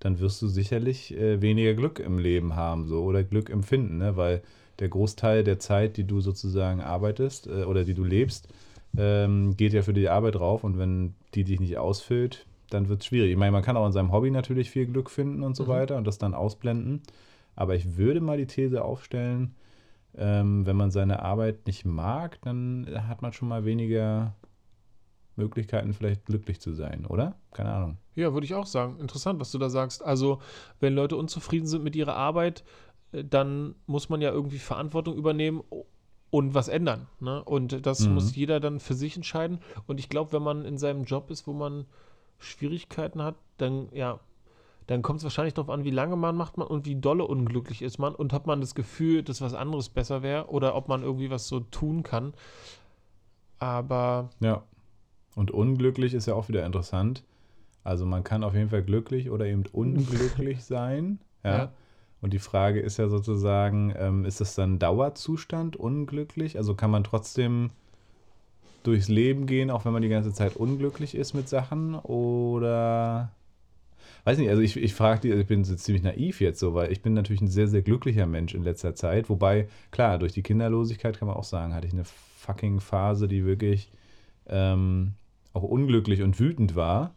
dann wirst du sicherlich äh, weniger Glück im Leben haben, so oder Glück empfinden, ne? Weil der Großteil der Zeit, die du sozusagen arbeitest äh, oder die du lebst, ähm, geht ja für die Arbeit drauf und wenn die dich nicht ausfüllt, dann wird es schwierig. Ich meine, man kann auch in seinem Hobby natürlich viel Glück finden und so Mhm. weiter und das dann ausblenden. Aber ich würde mal die These aufstellen, ähm, wenn man seine Arbeit nicht mag, dann hat man schon mal weniger Möglichkeiten, vielleicht glücklich zu sein, oder? Keine Ahnung. Ja, würde ich auch sagen. Interessant, was du da sagst. Also, wenn Leute unzufrieden sind mit ihrer Arbeit, äh, dann muss man ja irgendwie Verantwortung übernehmen und was ändern. Ne? Und das Mhm. muss jeder dann für sich entscheiden. Und ich glaube, wenn man in seinem Job ist, wo man Schwierigkeiten hat, dann ja, dann kommt es wahrscheinlich darauf an, wie lange man macht man und wie dolle unglücklich ist man und hat man das Gefühl, dass was anderes besser wäre oder ob man irgendwie was so tun kann. Aber Ja. Und unglücklich ist ja auch wieder interessant. Also man kann auf jeden Fall glücklich oder eben unglücklich sein. Ja. Ja. Und die Frage ist ja sozusagen, ähm, ist das dann Dauerzustand unglücklich? Also kann man trotzdem durchs Leben gehen, auch wenn man die ganze Zeit unglücklich ist mit Sachen? Oder weiß nicht, also ich, ich frage die, also ich bin so ziemlich naiv jetzt so, weil ich bin natürlich ein sehr, sehr glücklicher Mensch in letzter Zeit. Wobei, klar, durch die Kinderlosigkeit kann man auch sagen, hatte ich eine fucking Phase, die wirklich ähm, auch unglücklich und wütend war.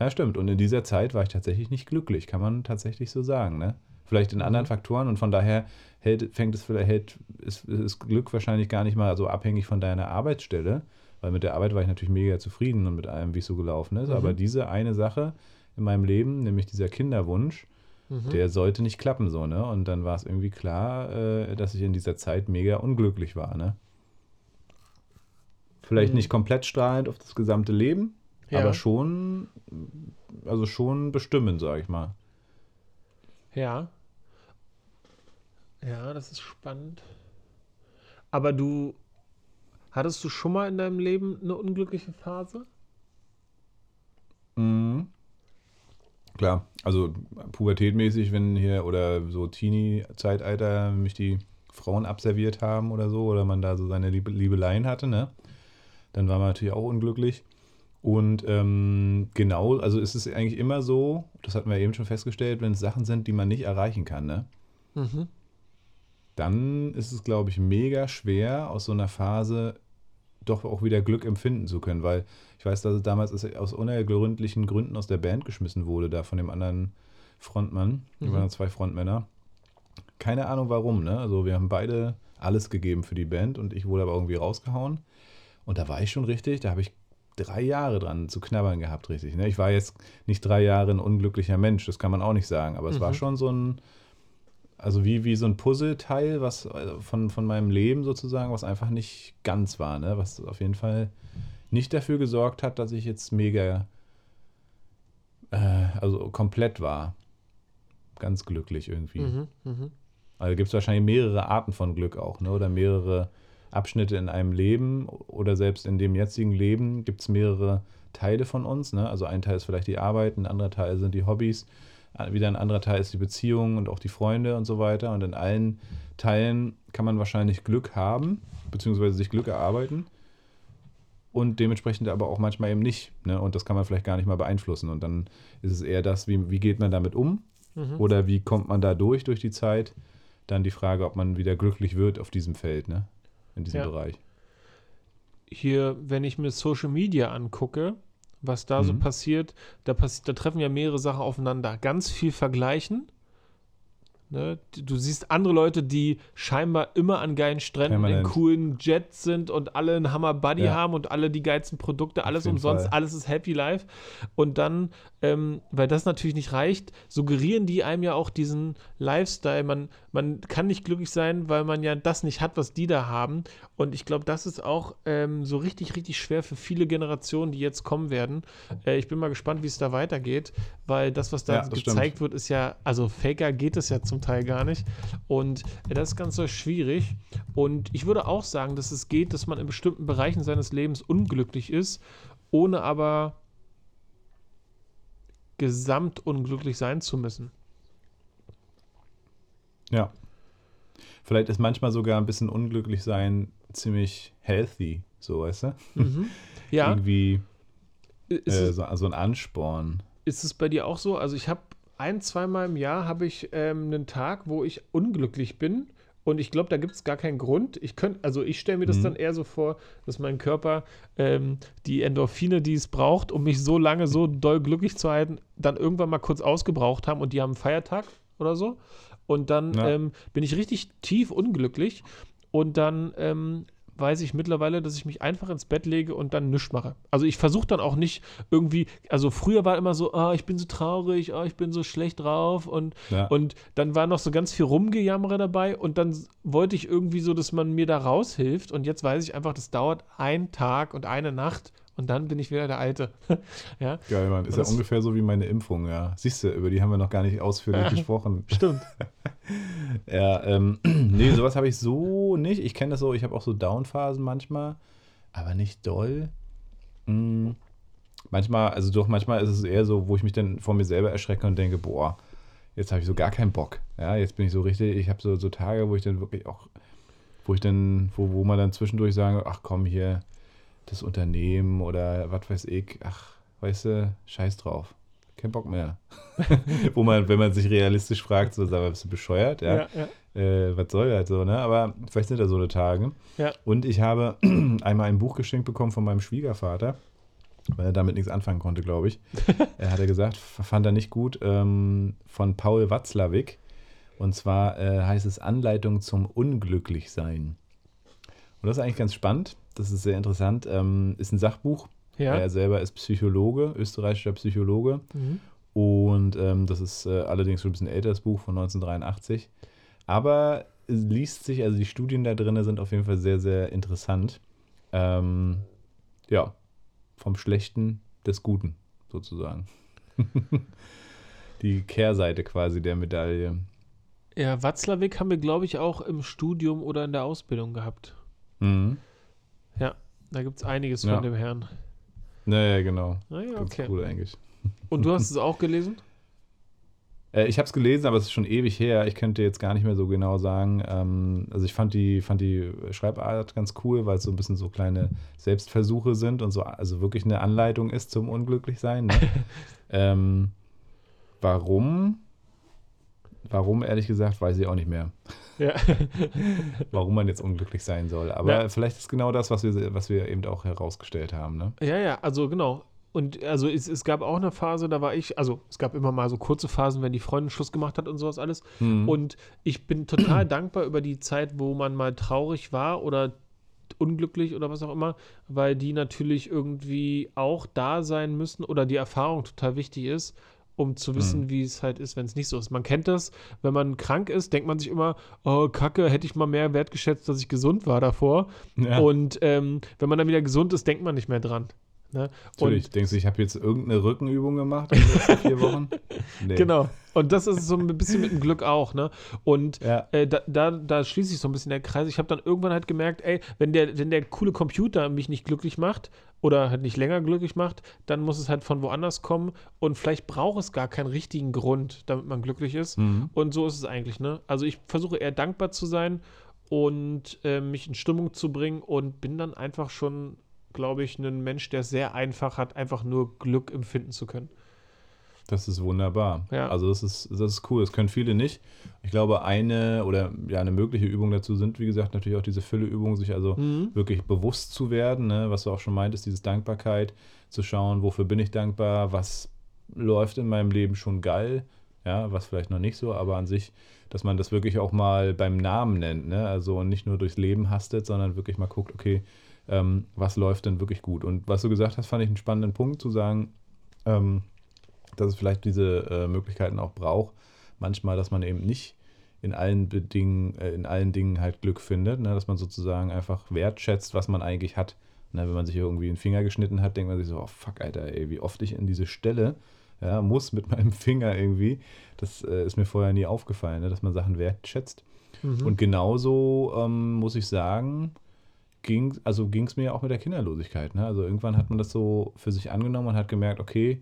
Ja, stimmt. Und in dieser Zeit war ich tatsächlich nicht glücklich, kann man tatsächlich so sagen, ne? Vielleicht in anderen. Faktoren und von daher hält, fängt es vielleicht, hält, ist, ist Glück wahrscheinlich gar nicht mal so abhängig von deiner Arbeitsstelle, weil mit der Arbeit war ich natürlich mega zufrieden und mit allem, wie es so gelaufen ist. Mhm. Aber diese eine Sache in meinem Leben, nämlich dieser Kinderwunsch, mhm. der sollte nicht klappen, so, ne? Und dann war es irgendwie klar, äh, dass ich in dieser Zeit mega unglücklich war, ne? Vielleicht mhm. nicht komplett strahlend auf das gesamte Leben, ja. aber schon, also schon bestimmend, sag ich mal. Ja. Ja, das ist spannend. Aber du, hattest du schon mal in deinem Leben eine unglückliche Phase? Mhm. Klar, also pubertätmäßig, wenn hier oder so Teenie-Zeitalter mich die Frauen abserviert haben oder so, oder man da so seine Liebe, Liebeleien hatte, ne? Dann war man natürlich auch unglücklich. Und ähm, genau, also ist es eigentlich immer so, das hatten wir eben schon festgestellt, wenn es Sachen sind, die man nicht erreichen kann, ne? Mhm. Dann ist es, glaube ich, mega schwer, aus so einer Phase doch auch wieder Glück empfinden zu können, weil ich weiß, dass es damals aus unergründlichen Gründen aus der Band geschmissen wurde, da von dem anderen Frontmann. Wir mhm. waren zwei Frontmänner. Keine Ahnung warum, ne? Also wir haben beide alles gegeben für die Band und ich wurde aber irgendwie rausgehauen. Und da war ich schon richtig, da habe ich drei Jahre dran zu knabbern gehabt, richtig. Ne? Ich war jetzt nicht drei Jahre ein unglücklicher Mensch, das kann man auch nicht sagen, aber es mhm. war schon so ein, also wie, wie so ein Puzzleteil, was äh, von, von meinem Leben sozusagen, was einfach nicht ganz war, ne? was auf jeden Fall nicht dafür gesorgt hat, dass ich jetzt mega, äh, also komplett war. Ganz glücklich irgendwie. Mhm, mh. Also gibt es wahrscheinlich mehrere Arten von Glück auch, ne? oder mehrere Abschnitte in einem Leben oder selbst in dem jetzigen Leben gibt es mehrere Teile von uns. Ne? Also ein Teil ist vielleicht die Arbeit, ein anderer Teil sind die Hobbys, wieder ein anderer Teil ist die Beziehung und auch die Freunde und so weiter. Und in allen Teilen kann man wahrscheinlich Glück haben, beziehungsweise sich Glück erarbeiten. Und dementsprechend aber auch manchmal eben nicht. Ne? Und das kann man vielleicht gar nicht mal beeinflussen. Und dann ist es eher das, wie, wie geht man damit um? Mhm. Oder wie kommt man da durch, durch die Zeit? Dann die Frage, ob man wieder glücklich wird auf diesem Feld, ne? In diesem ja. Bereich. Hier, wenn ich mir Social Media angucke, was da mhm. so passiert. Da, passi da treffen ja mehrere Sachen aufeinander. Ganz viel vergleichen. Ne? Du siehst andere Leute, die scheinbar immer an geilen Stränden Permanent. in coolen Jets sind und alle einen Hammer Buddy ja. haben und alle die geilsten Produkte, alles umsonst, Fall. alles ist Happy Life. Und dann, ähm, weil das natürlich nicht reicht, suggerieren die einem ja auch diesen Lifestyle. Man, man kann nicht glücklich sein, weil man ja das nicht hat, was die da haben. Und ich glaube, das ist auch ähm, so richtig, richtig schwer für viele Generationen, die jetzt kommen werden. Äh, ich bin mal gespannt, wie es da weitergeht, weil das, was da ja, gezeigt stimmt. wird, ist ja, also Faker geht es ja zum Teil gar nicht. Und das ist ganz so schwierig. Und ich würde auch sagen, dass es geht, dass man in bestimmten Bereichen seines Lebens unglücklich ist, ohne aber gesamt unglücklich sein zu müssen. Ja. Vielleicht ist manchmal sogar ein bisschen unglücklich sein ziemlich healthy, so weißt du? Mhm. Ja. Irgendwie äh, so, so, ein Ansporn. Ist es bei dir auch so? Also ich habe ein, zweimal im Jahr habe ich ähm, einen Tag, wo ich unglücklich bin. Und ich glaube, da gibt es gar keinen Grund. Ich könnte, also ich stelle mir das mhm. dann eher so vor, dass mein Körper ähm, die Endorphine, die es braucht, um mich so lange so doll glücklich zu halten, dann irgendwann mal kurz ausgebraucht haben und die haben einen Feiertag oder so. Und dann ja. ähm, bin ich richtig tief unglücklich. Und dann ähm, weiß ich mittlerweile, dass ich mich einfach ins Bett lege und dann nichts mache. Also ich versuche dann auch nicht irgendwie, also früher war immer so, ah, ich bin so traurig, ah, ich bin so schlecht drauf und, ja. und dann war noch so ganz viel Rumgejammere dabei und dann wollte ich irgendwie so, dass man mir da raushilft und jetzt weiß ich einfach, das dauert ein Tag und eine Nacht und dann bin ich wieder der Alte. ja. Geil, Mann. Ist ja ungefähr so wie meine Impfung, ja. Siehst du, über die haben wir noch gar nicht ausführlich ja, gesprochen. Stimmt. ja, ähm, nee, sowas habe ich so nicht. Ich kenne das so, ich habe auch so Downphasen manchmal, aber nicht doll. Hm. Manchmal, also doch, manchmal ist es eher so, wo ich mich dann vor mir selber erschrecke und denke, boah, jetzt habe ich so gar keinen Bock. Ja, jetzt bin ich so richtig, ich habe so, so Tage, wo ich dann wirklich auch, wo ich dann, wo, wo man dann zwischendurch sagen, ach komm, hier, das Unternehmen oder was weiß ich, ach, weißt du, scheiß drauf. Kein Bock mehr. wo man, wenn man sich realistisch fragt, so, sag mal, bist du bescheuert? Ja. ja, ja. Äh, was soll das so, ne? Aber vielleicht sind da so eine Tage. Ja. Und ich habe einmal ein Buch geschenkt bekommen von meinem Schwiegervater, weil er damit nichts anfangen konnte, glaube ich. er hatte gesagt, fand er nicht gut, ähm, von Paul Watzlawick. Und zwar äh, heißt es Anleitung zum Unglücklichsein. Und das ist eigentlich ganz spannend. Das ist sehr interessant. Ähm, ist ein Sachbuch. Ja. Er selber ist Psychologe, österreichischer Psychologe. Mhm. Und ähm, das ist äh, allerdings schon ein bisschen älteres Buch von 1983. Aber es liest sich, also die Studien da drin sind auf jeden Fall sehr, sehr interessant. Ähm, ja, vom Schlechten des Guten sozusagen. die Kehrseite quasi der Medaille. Ja, Watzlawick haben wir, glaube ich, auch im Studium oder in der Ausbildung gehabt. Mhm. Ja, da gibt es einiges Ja. von dem Herrn. Naja, genau. Naja, Ganz okay. cool eigentlich. Und du hast es auch gelesen? Äh, ich habe es gelesen, aber es ist schon ewig her. Ich könnte jetzt gar nicht mehr so genau sagen. Ähm, also ich fand die, fand die Schreibart ganz cool, weil es so ein bisschen so kleine Selbstversuche sind und so, also wirklich eine Anleitung ist zum Unglücklichsein. Ne? ähm, warum? Warum, ehrlich gesagt, weiß ich auch nicht mehr, Ja. warum man jetzt unglücklich sein soll. Aber Ja. vielleicht ist genau das, was wir, was wir eben auch herausgestellt haben. Ne? Ja, ja, also genau. Und also es, es gab auch eine Phase, da war ich, also es gab immer mal so kurze Phasen, wenn die Freundin Schluss gemacht hat und sowas alles. Mhm. Und ich bin total dankbar über die Zeit, wo man mal traurig war oder unglücklich oder was auch immer, weil die natürlich irgendwie auch da sein müssen oder die Erfahrung total wichtig ist, um zu wissen, Mhm. wie es halt ist, wenn es nicht so ist. Man kennt das, wenn man krank ist, denkt man sich immer, oh, Kacke, hätte ich mal mehr wertgeschätzt, dass ich gesund war davor. ja, Und ähm, wenn man dann wieder gesund ist, denkt man nicht mehr dran. Ne? natürlich. Denkst du, ich habe jetzt irgendeine Rückenübung gemacht in den letzten vier Wochen? Nee. Genau. Und das ist so ein bisschen mit dem Glück auch, ne? Und Ja. äh, da, da, da schließt sich so ein bisschen der Kreis. Ich habe dann irgendwann halt gemerkt, ey, wenn der, wenn der coole Computer mich nicht glücklich macht oder halt nicht länger glücklich macht, dann muss es halt von woanders kommen und vielleicht braucht es gar keinen richtigen Grund, damit man glücklich ist. Mhm. Und so ist es eigentlich, ne? Also ich versuche eher dankbar zu sein und äh, mich in Stimmung zu bringen und bin dann einfach schon, glaube ich, ein Mensch, der sehr einfach hat, einfach nur Glück empfinden zu können. Das ist wunderbar. Ja. Also das ist, das ist cool. Das können viele nicht. Ich glaube, eine oder ja, eine mögliche Übung dazu sind, wie gesagt, natürlich auch diese Fülleübungen, sich also Mhm. wirklich bewusst zu werden, ne? was du auch schon meintest, dieses Dankbarkeit, zu schauen, wofür bin ich dankbar, was läuft in meinem Leben schon geil, ja, was vielleicht noch nicht so, aber an sich, dass man das wirklich auch mal beim Namen nennt, ne? Also nicht nur durchs Leben hastet, sondern wirklich mal guckt, okay, ähm, was läuft denn wirklich gut? Und was du gesagt hast, fand ich einen spannenden Punkt zu sagen, ähm, dass es vielleicht diese äh, Möglichkeiten auch braucht, manchmal, dass man eben nicht in allen Bedingen, äh, in allen Dingen halt Glück findet, ne? dass man sozusagen einfach wertschätzt, was man eigentlich hat. Ne? Wenn man sich irgendwie einen Finger geschnitten hat, denkt man sich so, oh fuck, Alter, ey, wie oft ich in diese Stelle ja, muss mit meinem Finger irgendwie. Das äh, ist mir vorher nie aufgefallen, ne? dass man Sachen wertschätzt. Mhm. Und genauso ähm, muss ich sagen, ging also es mir auch mit der Kinderlosigkeit. Ne? Also irgendwann hat man das so für sich angenommen und hat gemerkt, okay,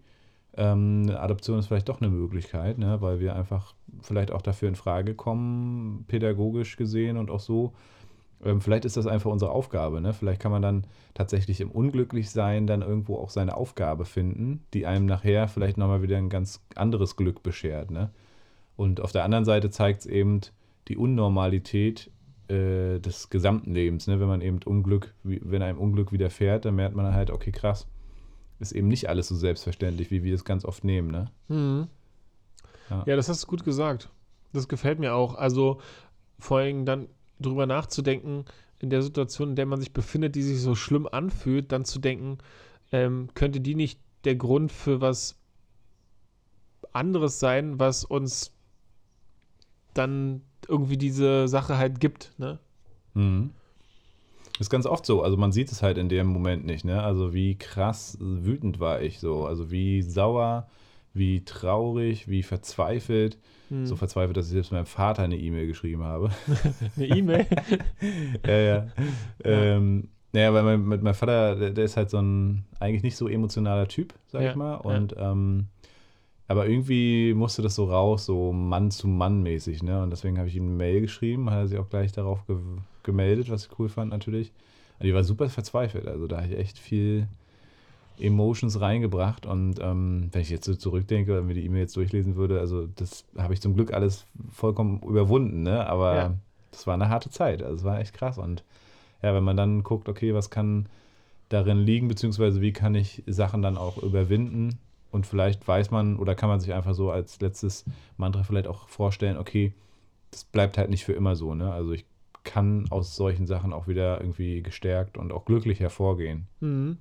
ähm, Adoption ist vielleicht doch eine Möglichkeit, ne? weil wir einfach vielleicht auch dafür in Frage kommen, pädagogisch gesehen und auch so. Ähm, vielleicht ist das einfach unsere Aufgabe. Ne? Vielleicht kann man dann tatsächlich im Unglücklichsein dann irgendwo auch seine Aufgabe finden, die einem nachher vielleicht nochmal wieder ein ganz anderes Glück beschert. Ne? Und auf der anderen Seite zeigt es eben die Unnormalität äh, des gesamten Lebens. Ne? Wenn man eben Unglück, wenn einem Unglück widerfährt, dann merkt man halt, okay, krass, ist eben nicht alles so selbstverständlich, wie wir es ganz oft nehmen. Ne? Mhm. Ja. Ja. das hast du gut gesagt. Das gefällt mir auch. Also vor allem dann drüber nachzudenken, in der Situation, in der man sich befindet, die sich so schlimm anfühlt, dann zu denken, ähm, könnte die nicht der Grund für was anderes sein, was uns dann irgendwie diese Sache halt gibt, ne? Mhm. Ist ganz oft so. Also man sieht es halt in dem Moment nicht. Ne? Also wie krass wütend war ich so. Also wie sauer, wie traurig, wie verzweifelt. Hm. So verzweifelt, dass ich selbst meinem Vater eine E-Mail geschrieben habe. Eine E-Mail. ja, ja. Ähm, naja, weil mein, mit meinem Vater, der, der ist halt so ein eigentlich nicht so emotionaler Typ, sag Ja, ich mal. ja. Und ähm, aber irgendwie musste das so raus, so Mann zu Mann mäßig, ne? Und deswegen habe ich ihm eine Mail geschrieben, hat er sich auch gleich darauf ge gemeldet, was ich cool fand natürlich. Und die war super verzweifelt, also da habe ich echt viel Emotions reingebracht und ähm, wenn ich jetzt so zurückdenke oder mir die E-Mail jetzt durchlesen würde, also das habe ich zum Glück alles vollkommen überwunden, ne? Aber Ja. das war eine harte Zeit, also es war echt krass und ja, wenn man dann guckt, okay, was kann darin liegen, beziehungsweise wie kann ich Sachen dann auch überwinden und vielleicht weiß man oder kann man sich einfach so als letztes Mantra vielleicht auch vorstellen, okay, das bleibt halt nicht für immer so, ne? Also ich kann aus solchen Sachen auch wieder irgendwie gestärkt und auch glücklich hervorgehen. Mhm.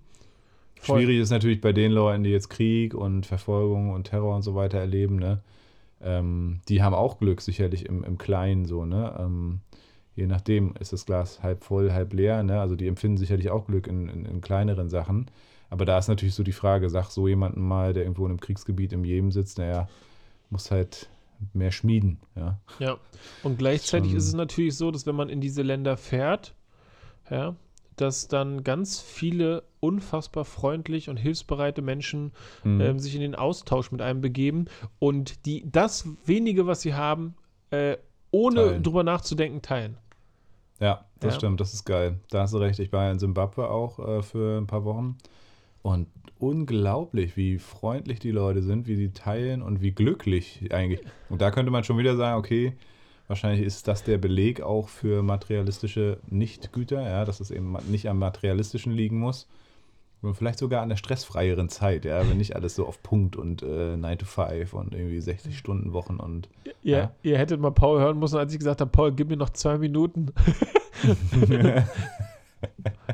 Schwierig ist natürlich bei den Leuten, die jetzt Krieg und Verfolgung und Terror und so weiter erleben, ne? Ähm, die haben auch Glück sicherlich im, im Kleinen so, ne? Ähm, je nachdem ist das Glas halb voll, halb leer, ne? Also die empfinden sicherlich auch Glück in, in, in kleineren Sachen. Aber da ist natürlich so die Frage, sag so jemanden mal, der irgendwo in einem Kriegsgebiet im Jemen sitzt, naja, muss halt mehr schmieden, ja. Ja, und gleichzeitig Schon- ist es natürlich so, dass wenn man in diese Länder fährt, ja, dass dann ganz viele unfassbar freundlich und hilfsbereite Menschen Mhm. ähm, sich in den Austausch mit einem begeben und die das wenige, was sie haben, äh, ohne Teilen. drüber nachzudenken, teilen. Ja, das Ja. stimmt, das ist geil. Da hast du recht. Ich war ja in Simbabwe auch äh, für ein paar Wochen. Und unglaublich, wie freundlich die Leute sind, wie sie teilen und wie glücklich eigentlich. Und da könnte man schon wieder sagen, okay, wahrscheinlich ist das der Beleg auch für materialistische Nichtgüter, ja, dass es eben nicht am Materialistischen liegen muss. Und vielleicht sogar an der stressfreieren Zeit, ja, wenn nicht alles so auf Punkt und äh, 9 to 5 und irgendwie 60 Stunden Wochen und Ihr, Ja. ihr hättet mal Paul hören müssen, als ich gesagt habe, Paul, gib mir noch zwei Minuten.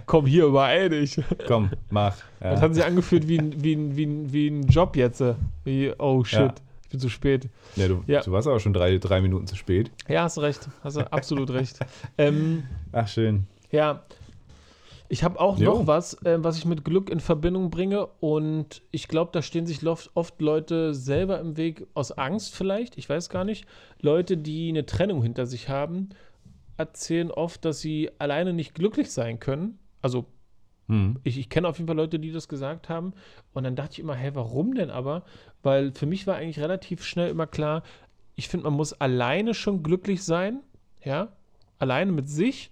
Komm hier, übereil dich. komm, mach. Ja. Das hat sich angefühlt wie ein, wie ein, wie ein, wie ein Job jetzt. Wie, oh shit, Ja. ich bin zu spät. Ja, du, Ja. du warst aber schon drei, drei Minuten zu spät. Ja, hast recht. Hast du absolut recht. Ähm, Ach, schön. ja. Ich habe auch Jo. noch was, äh, was ich mit Glück in Verbindung bringe. Und ich glaube, da stehen sich oft, oft Leute selber im Weg, aus Angst vielleicht, ich weiß gar nicht. Leute, die eine Trennung hinter sich haben, erzählen oft, dass sie alleine nicht glücklich sein können. Also Hm. ich, ich kenne auf jeden Fall Leute, die das gesagt haben. Und dann dachte ich immer, hä, warum denn aber? Weil für mich war eigentlich relativ schnell immer klar, ich finde, man muss alleine schon glücklich sein, ja, alleine mit sich,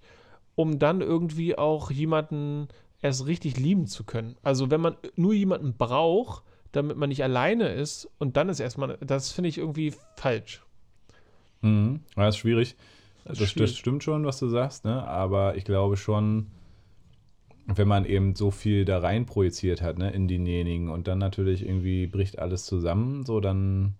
um dann irgendwie auch jemanden erst richtig lieben zu können. Also wenn man nur jemanden braucht, damit man nicht alleine ist und dann ist erstmal, das finde ich irgendwie falsch. Mhm. Ja, ist schwierig. Das Das, stimmt schon, was du sagst, ne? aber ich glaube schon, wenn man eben so viel da rein projiziert hat, ne, in denjenigen und dann natürlich irgendwie bricht alles zusammen, so dann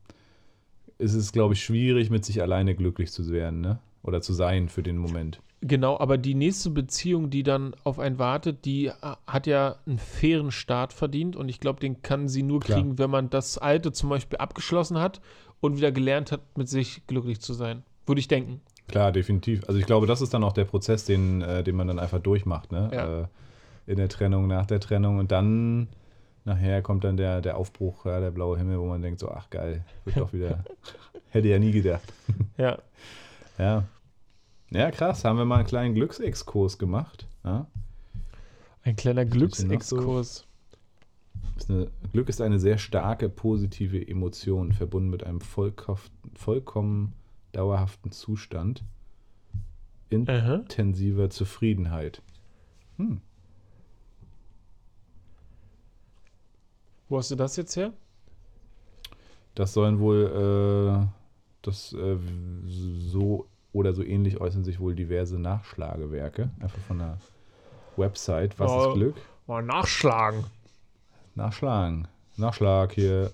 ist es, glaube ich, schwierig, mit sich alleine glücklich zu werden, ne? Oder zu sein für den Moment. Genau, aber die nächste Beziehung, die dann auf einen wartet, die äh, hat ja einen fairen Start verdient und ich glaube, den kann sie nur Klar. kriegen, wenn man das Alte zum Beispiel abgeschlossen hat und wieder gelernt hat, mit sich glücklich zu sein. Würde ich denken. Klar, definitiv. Also ich glaube, das ist dann auch der Prozess, den, äh, den man dann einfach durchmacht, ne? Ja. Äh, in der Trennung, nach der Trennung und dann nachher kommt dann der, der Aufbruch, ja, der blaue Himmel, wo man denkt so, ach geil, wird doch wieder, hätte ja nie gedacht. Ja. Ja. Ja, krass, haben wir mal einen kleinen Glücksexkurs gemacht. Ja? Ein kleiner? Glücksexkurs. Glück ist eine sehr starke positive Emotion, verbunden mit einem vollkommen dauerhaften Zustand Aha. intensiver Zufriedenheit. Hm. Wo hast du das jetzt her? Das sollen wohl, äh, das äh, so oder so ähnlich äußern sich wohl diverse Nachschlagewerke. Einfach von der Website. Was Oh. ist Glück? Mal nachschlagen. Nachschlagen. Nachschlag hier.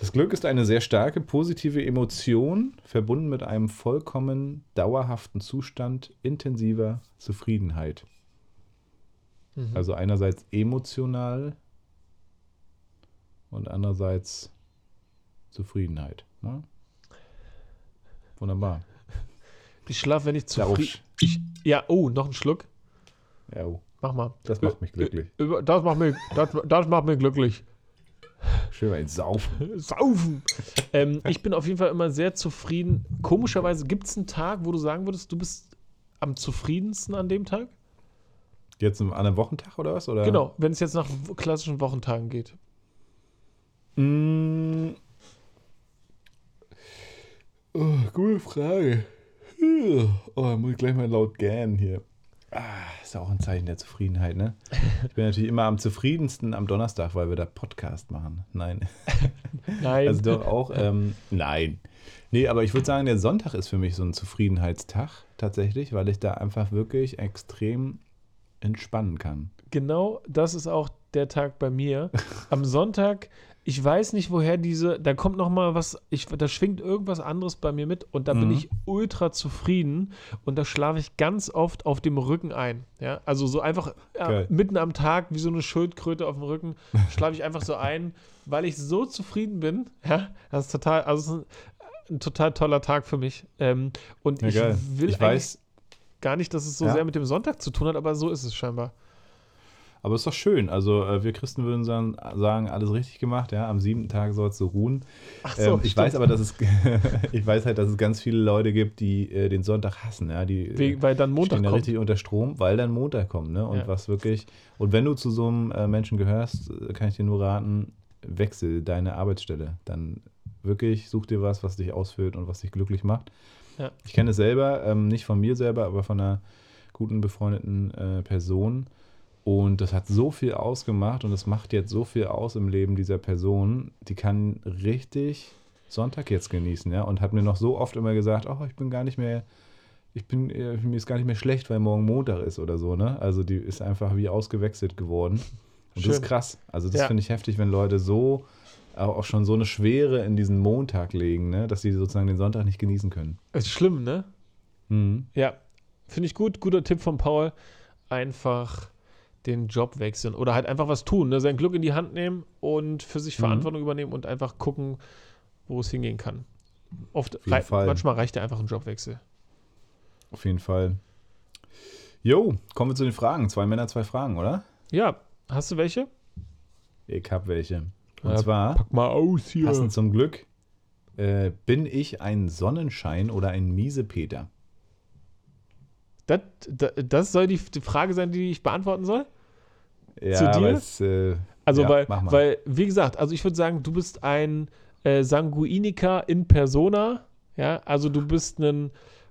Das Glück ist eine sehr starke positive Emotion, verbunden mit einem vollkommen dauerhaften Zustand intensiver Zufriedenheit. Mhm. Also einerseits emotional und andererseits Zufriedenheit. Ne? Wunderbar. Ich schlafe, wenn ich Darauf zufrieden. Ich, ja, oh, noch ein Schluck. Ja, oh, Mach mal. das macht mich glücklich. Das macht mich, das, das macht mich glücklich. Schön mal ins Saufen. Saufen. ähm, ich bin auf jeden Fall immer sehr zufrieden. Komischerweise gibt es einen Tag, wo du sagen würdest, du bist am zufriedensten an dem Tag? Jetzt an einem Wochentag oder was? Oder? Genau, wenn es jetzt nach klassischen Wochentagen geht. Mm, Oh, gute Frage. Oh, da muss ich gleich mal laut gähnen hier. Ah, ist auch ein Zeichen der Zufriedenheit, ne? Ich bin natürlich immer am zufriedensten am Donnerstag, weil wir da Podcast machen. Nein. Nein. Also doch auch, ähm, nein. Nee, aber ich würde sagen, der Sonntag ist für mich so ein Zufriedenheitstag tatsächlich, weil ich da einfach wirklich extrem entspannen kann. genau das ist auch der Tag bei mir. Am Sonntag, ich weiß nicht, woher diese, da kommt noch mal was, ich, da schwingt irgendwas anderes bei mir mit und da bin Mhm. ich ultra zufrieden und da schlafe ich ganz oft auf dem Rücken ein. Ja, also so einfach Geil. mitten am Tag wie so eine Schildkröte auf dem Rücken schlafe ich einfach so ein, weil ich so zufrieden bin. Ja, das ist total, also ist ein, ein total toller Tag für mich. Ähm, und Ja, ich geil. will ich eigentlich weiß, gar nicht, dass es so Ja. sehr mit dem Sonntag zu tun hat, aber so ist es scheinbar. Aber ist doch schön. Also äh, wir Christen würden sagen, sagen, alles richtig gemacht, ja. Am siebten Tag sollst du ruhen. Ach ähm, ich weiß aber, dass es, ich weiß halt, dass es ganz viele Leute gibt, die äh, den Sonntag hassen, ja. Die äh, Wegen, weil dann Montag stehen da kommt. richtig unter Strom, weil dann Montag kommt, ne? Und Ja. was wirklich, und wenn du zu so einem äh, Menschen gehörst, äh, kann ich dir nur raten, wechsel deine Arbeitsstelle. Dann wirklich such dir was, was dich ausfüllt und was dich glücklich macht. Ja. Ich kenne es selber, ähm, nicht von mir selber, aber von einer guten befreundeten äh, Person. Und das hat so viel ausgemacht und es macht jetzt so viel aus im Leben dieser Person. Die kann richtig Sonntag jetzt genießen, ja. Und hat mir noch so oft immer gesagt, oh, ich bin gar nicht mehr, ich bin, äh, mir ist gar nicht mehr schlecht, weil morgen Montag ist oder so, ne? Also die ist einfach wie ausgewechselt geworden. Und das ist Schön. krass. Also das Ja. finde ich heftig, wenn Leute so auch auch schon so eine Schwere in diesen Montag legen, ne? dass sie sozusagen den Sonntag nicht genießen können. Ist schlimm, ne? Mhm. Ja. Finde ich gut. Guter Tipp von Paul. Einfach den Job wechseln oder halt einfach was tun, ne? sein Glück in die Hand nehmen und für sich Mhm. Verantwortung übernehmen und einfach gucken, wo es hingehen kann. Oft rei- Fall. manchmal reicht ja einfach ein Jobwechsel. Auf jeden Fall. Jo, kommen wir zu den Fragen. Zwei Männer, zwei Fragen, oder? Ja, hast du welche? Ich hab welche. Und Ja, zwar, Pack mal aus hier. passend zum Glück, äh, bin ich ein Sonnenschein oder ein Miesepeter? Das, das, das soll die, die Frage sein, die ich beantworten soll? Ja, Zu dir? es, äh, Also, ja, weil, weil, wie gesagt, also ich würde sagen, du bist ein äh, Sanguiniker in persona. Ja, also du bist ein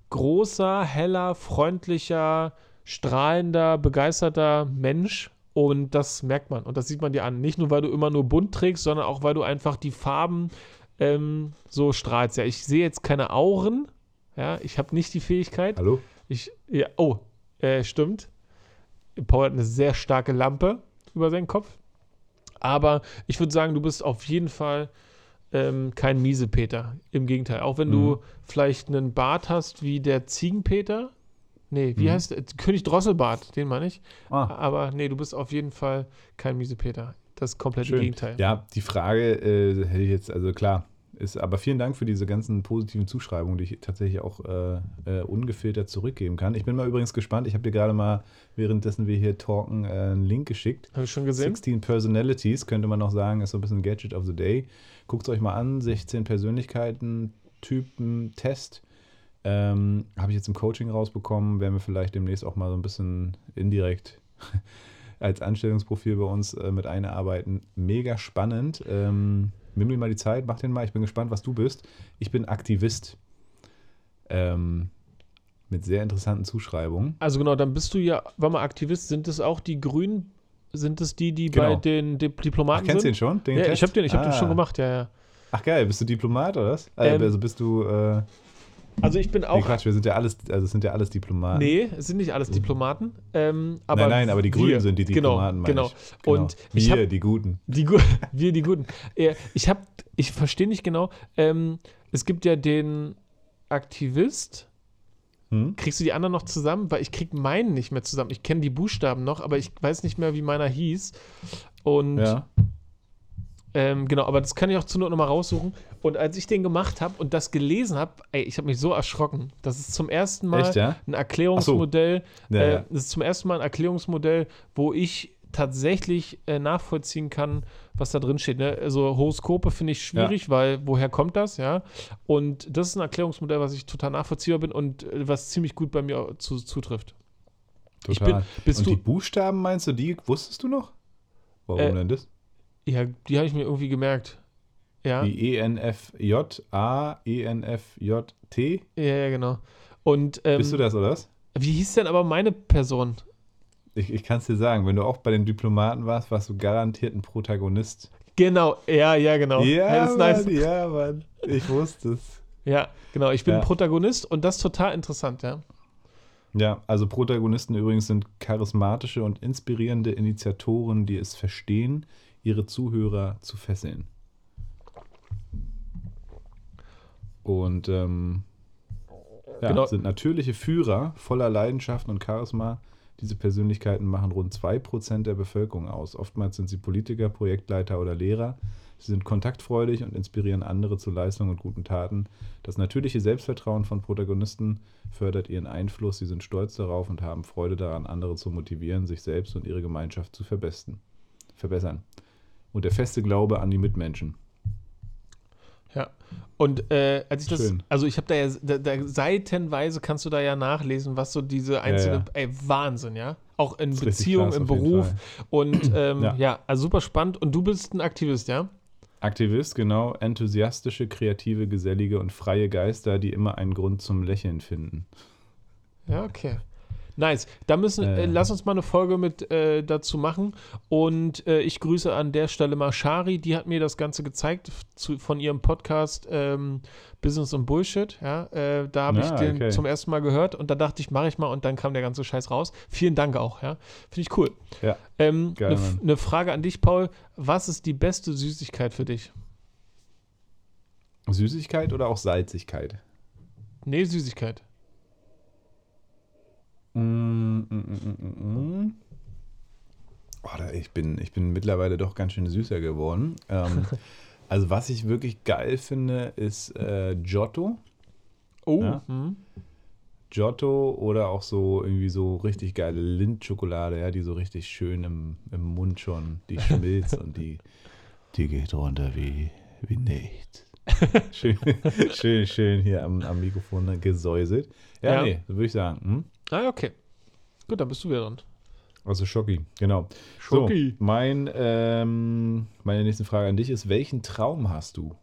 großer, heller, freundlicher, strahlender, begeisterter Mensch. Und das merkt man und das sieht man dir an. Nicht nur, weil du immer nur bunt trägst, sondern auch, weil du einfach die Farben ähm, so strahlst. Ja, ich sehe jetzt keine Auren. Ja, ich habe nicht die Fähigkeit. Hallo? Ich, ja, oh, äh, stimmt. Paul hat eine sehr starke Lampe über seinen Kopf. Aber ich würde sagen, du bist auf jeden Fall ähm, kein Miesepeter. Im Gegenteil. Auch wenn Mhm. du vielleicht einen Bart hast wie der Ziegenpeter. Nee, wie Mhm. heißt der? König Drosselbart, den meine ich. Ah, Aber nee, du bist auf jeden Fall kein Miesepeter. Das komplette schön. Gegenteil. Ja, die Frage äh, hätte ich jetzt, also klar, ist, aber vielen Dank für diese ganzen positiven Zuschreibungen, die ich tatsächlich auch äh, äh, ungefiltert zurückgeben kann. Ich bin mal übrigens gespannt, ich habe dir gerade mal, währenddessen wir hier talken, äh, einen Link geschickt. Habe ich schon gesehen? 16 Personalities, könnte man noch sagen, ist so ein bisschen Gadget of the Day. Guckt es euch mal an, 16 Persönlichkeiten, Typen, Test. Ähm, Habe ich jetzt im Coaching rausbekommen, werden wir vielleicht demnächst auch mal so ein bisschen indirekt als Anstellungsprofil bei uns äh, mit einarbeiten. Mega spannend. Ähm, nimm dir mal die Zeit, mach den mal. Ich bin gespannt, was du bist. Ich bin Aktivist. Ähm, mit sehr interessanten Zuschreibungen. Also genau, dann bist du ja, war mal Aktivist. Sind es auch die Grünen? Sind es die, die Genau. bei den Di Ach, Diplomaten kennst du den sind? schon? Den ja, Test? ich habe den, ich hab den Ah. schon gemacht, ja, ja. Ach geil, bist du Diplomat oder was? Äh, Ähm, also bist du. Äh, Also ich bin nee, auch. Quatsch, wir sind ja alles, also es sind ja alles Diplomaten. nee, es sind nicht alles Diplomaten. Ähm, aber nein, nein, aber die Grünen wir, sind die genau, Diplomaten. meine Genau. Ich. Und ich wir, habe die Guten. die wir die Guten. Äh, Ich habe, ich verstehe nicht genau. Ähm, es gibt ja den Aktivist. Hm? Kriegst du die anderen noch zusammen? Weil ich krieg meinen nicht mehr zusammen. Ich kenne die Buchstaben noch, aber ich weiß nicht mehr, wie meiner hieß. Und Ja. Ähm, genau, aber das kann ich auch zur Not nochmal raussuchen. Und als ich den gemacht habe und das gelesen habe, ey, ich habe mich so erschrocken. Das ist zum ersten Mal Echt, ja? ein Erklärungsmodell. Ja, äh, ja. Das ist zum ersten Mal ein Erklärungsmodell, wo ich tatsächlich äh, nachvollziehen kann, was da drin steht. Ne? Also Horoskope finde ich schwierig, weil woher kommt das, ja? Und das ist ein Erklärungsmodell, was ich total nachvollziehbar bin und äh, was ziemlich gut bei mir zu, zutrifft. Ich Total. bin, bist Und du, die Buchstaben meinst du, die wusstest du noch? Warum Äh, denn das? Ja, die habe ich mir irgendwie gemerkt. Ja. Wie E-N-F-J, A, E-N-F-J-T. Ja, ja, genau. Und ähm, Bist du das, oder was? wie hieß denn aber meine Person? Ich, ich kann es dir sagen, wenn du auch bei den Diplomaten warst, warst du garantiert ein Protagonist. Genau, ja, ja, genau. das ist nice. Mann, ja, Mann. Ich wusste es. Ja, genau. Ich bin Ja. Protagonist und das ist total interessant, ja. Ja, also Protagonisten übrigens sind charismatische und inspirierende Initiatoren, die es verstehen, ihre Zuhörer zu fesseln. Und ähm, ja, Genau. sind natürliche Führer voller Leidenschaften und Charisma. Diese Persönlichkeiten machen rund 2% der Bevölkerung aus. Oftmals sind sie Politiker, Projektleiter oder Lehrer. Sie sind kontaktfreudig und inspirieren andere zu Leistungen und guten Taten. Das natürliche Selbstvertrauen von Protagonisten fördert ihren Einfluss. Sie sind stolz darauf und haben Freude daran, andere zu motivieren, sich selbst und ihre Gemeinschaft zu verbessern. Und der feste Glaube an die Mitmenschen. Ja. Und äh, als ich das, Schön. also ich habe da ja, da, da, seitenweise kannst du da ja nachlesen, was so diese einzelne, ja. ey, Wahnsinn, ja. Auch in Das Beziehung, im Beruf. Und ähm, ja. Ja. also super spannend. Und du bist ein Aktivist, ja? Aktivist, genau, enthusiastische, kreative, gesellige und freie Geister, die immer einen Grund zum Lächeln finden. Ja, okay. Nice. Da müssen, äh, lass uns mal eine Folge mit äh, dazu machen. Und äh, ich grüße an der Stelle mal Shari, die hat mir das Ganze gezeigt zu, von ihrem Podcast ähm, Business und Bullshit. Ja, äh, da habe ich Ah, den okay. zum ersten Mal gehört und da dachte ich, mache ich mal und dann kam der ganze Scheiß raus. Vielen Dank auch, ja. Finde ich cool. Ja, Ähm, Geil, Eine Mann. ne Frage an dich, Paul. Was ist die beste Süßigkeit für dich? Süßigkeit oder auch Salzigkeit? Nee, Süßigkeit. Mm, mm, mm, mm, mm. Oh, da, ich, bin, ich bin mittlerweile doch ganz schön süßer geworden. Ähm, also was ich wirklich geil finde, ist äh, Giotto. Oh, Ja. hm. Giotto oder auch so irgendwie so richtig geile Lindschokolade, ja, die so richtig schön im, im Mund schon, die schmilzt und die, die geht runter wie, wie nichts. schön, schön, schön hier am, am Mikrofon gesäuselt. Ja, Ja. nee, würde ich sagen. Hm? Ah, okay. Gut, dann bist du wieder dran. Also Schocki, genau. Schocki. So, mein, ähm, meine nächste Frage an dich ist, welchen Traum hast du?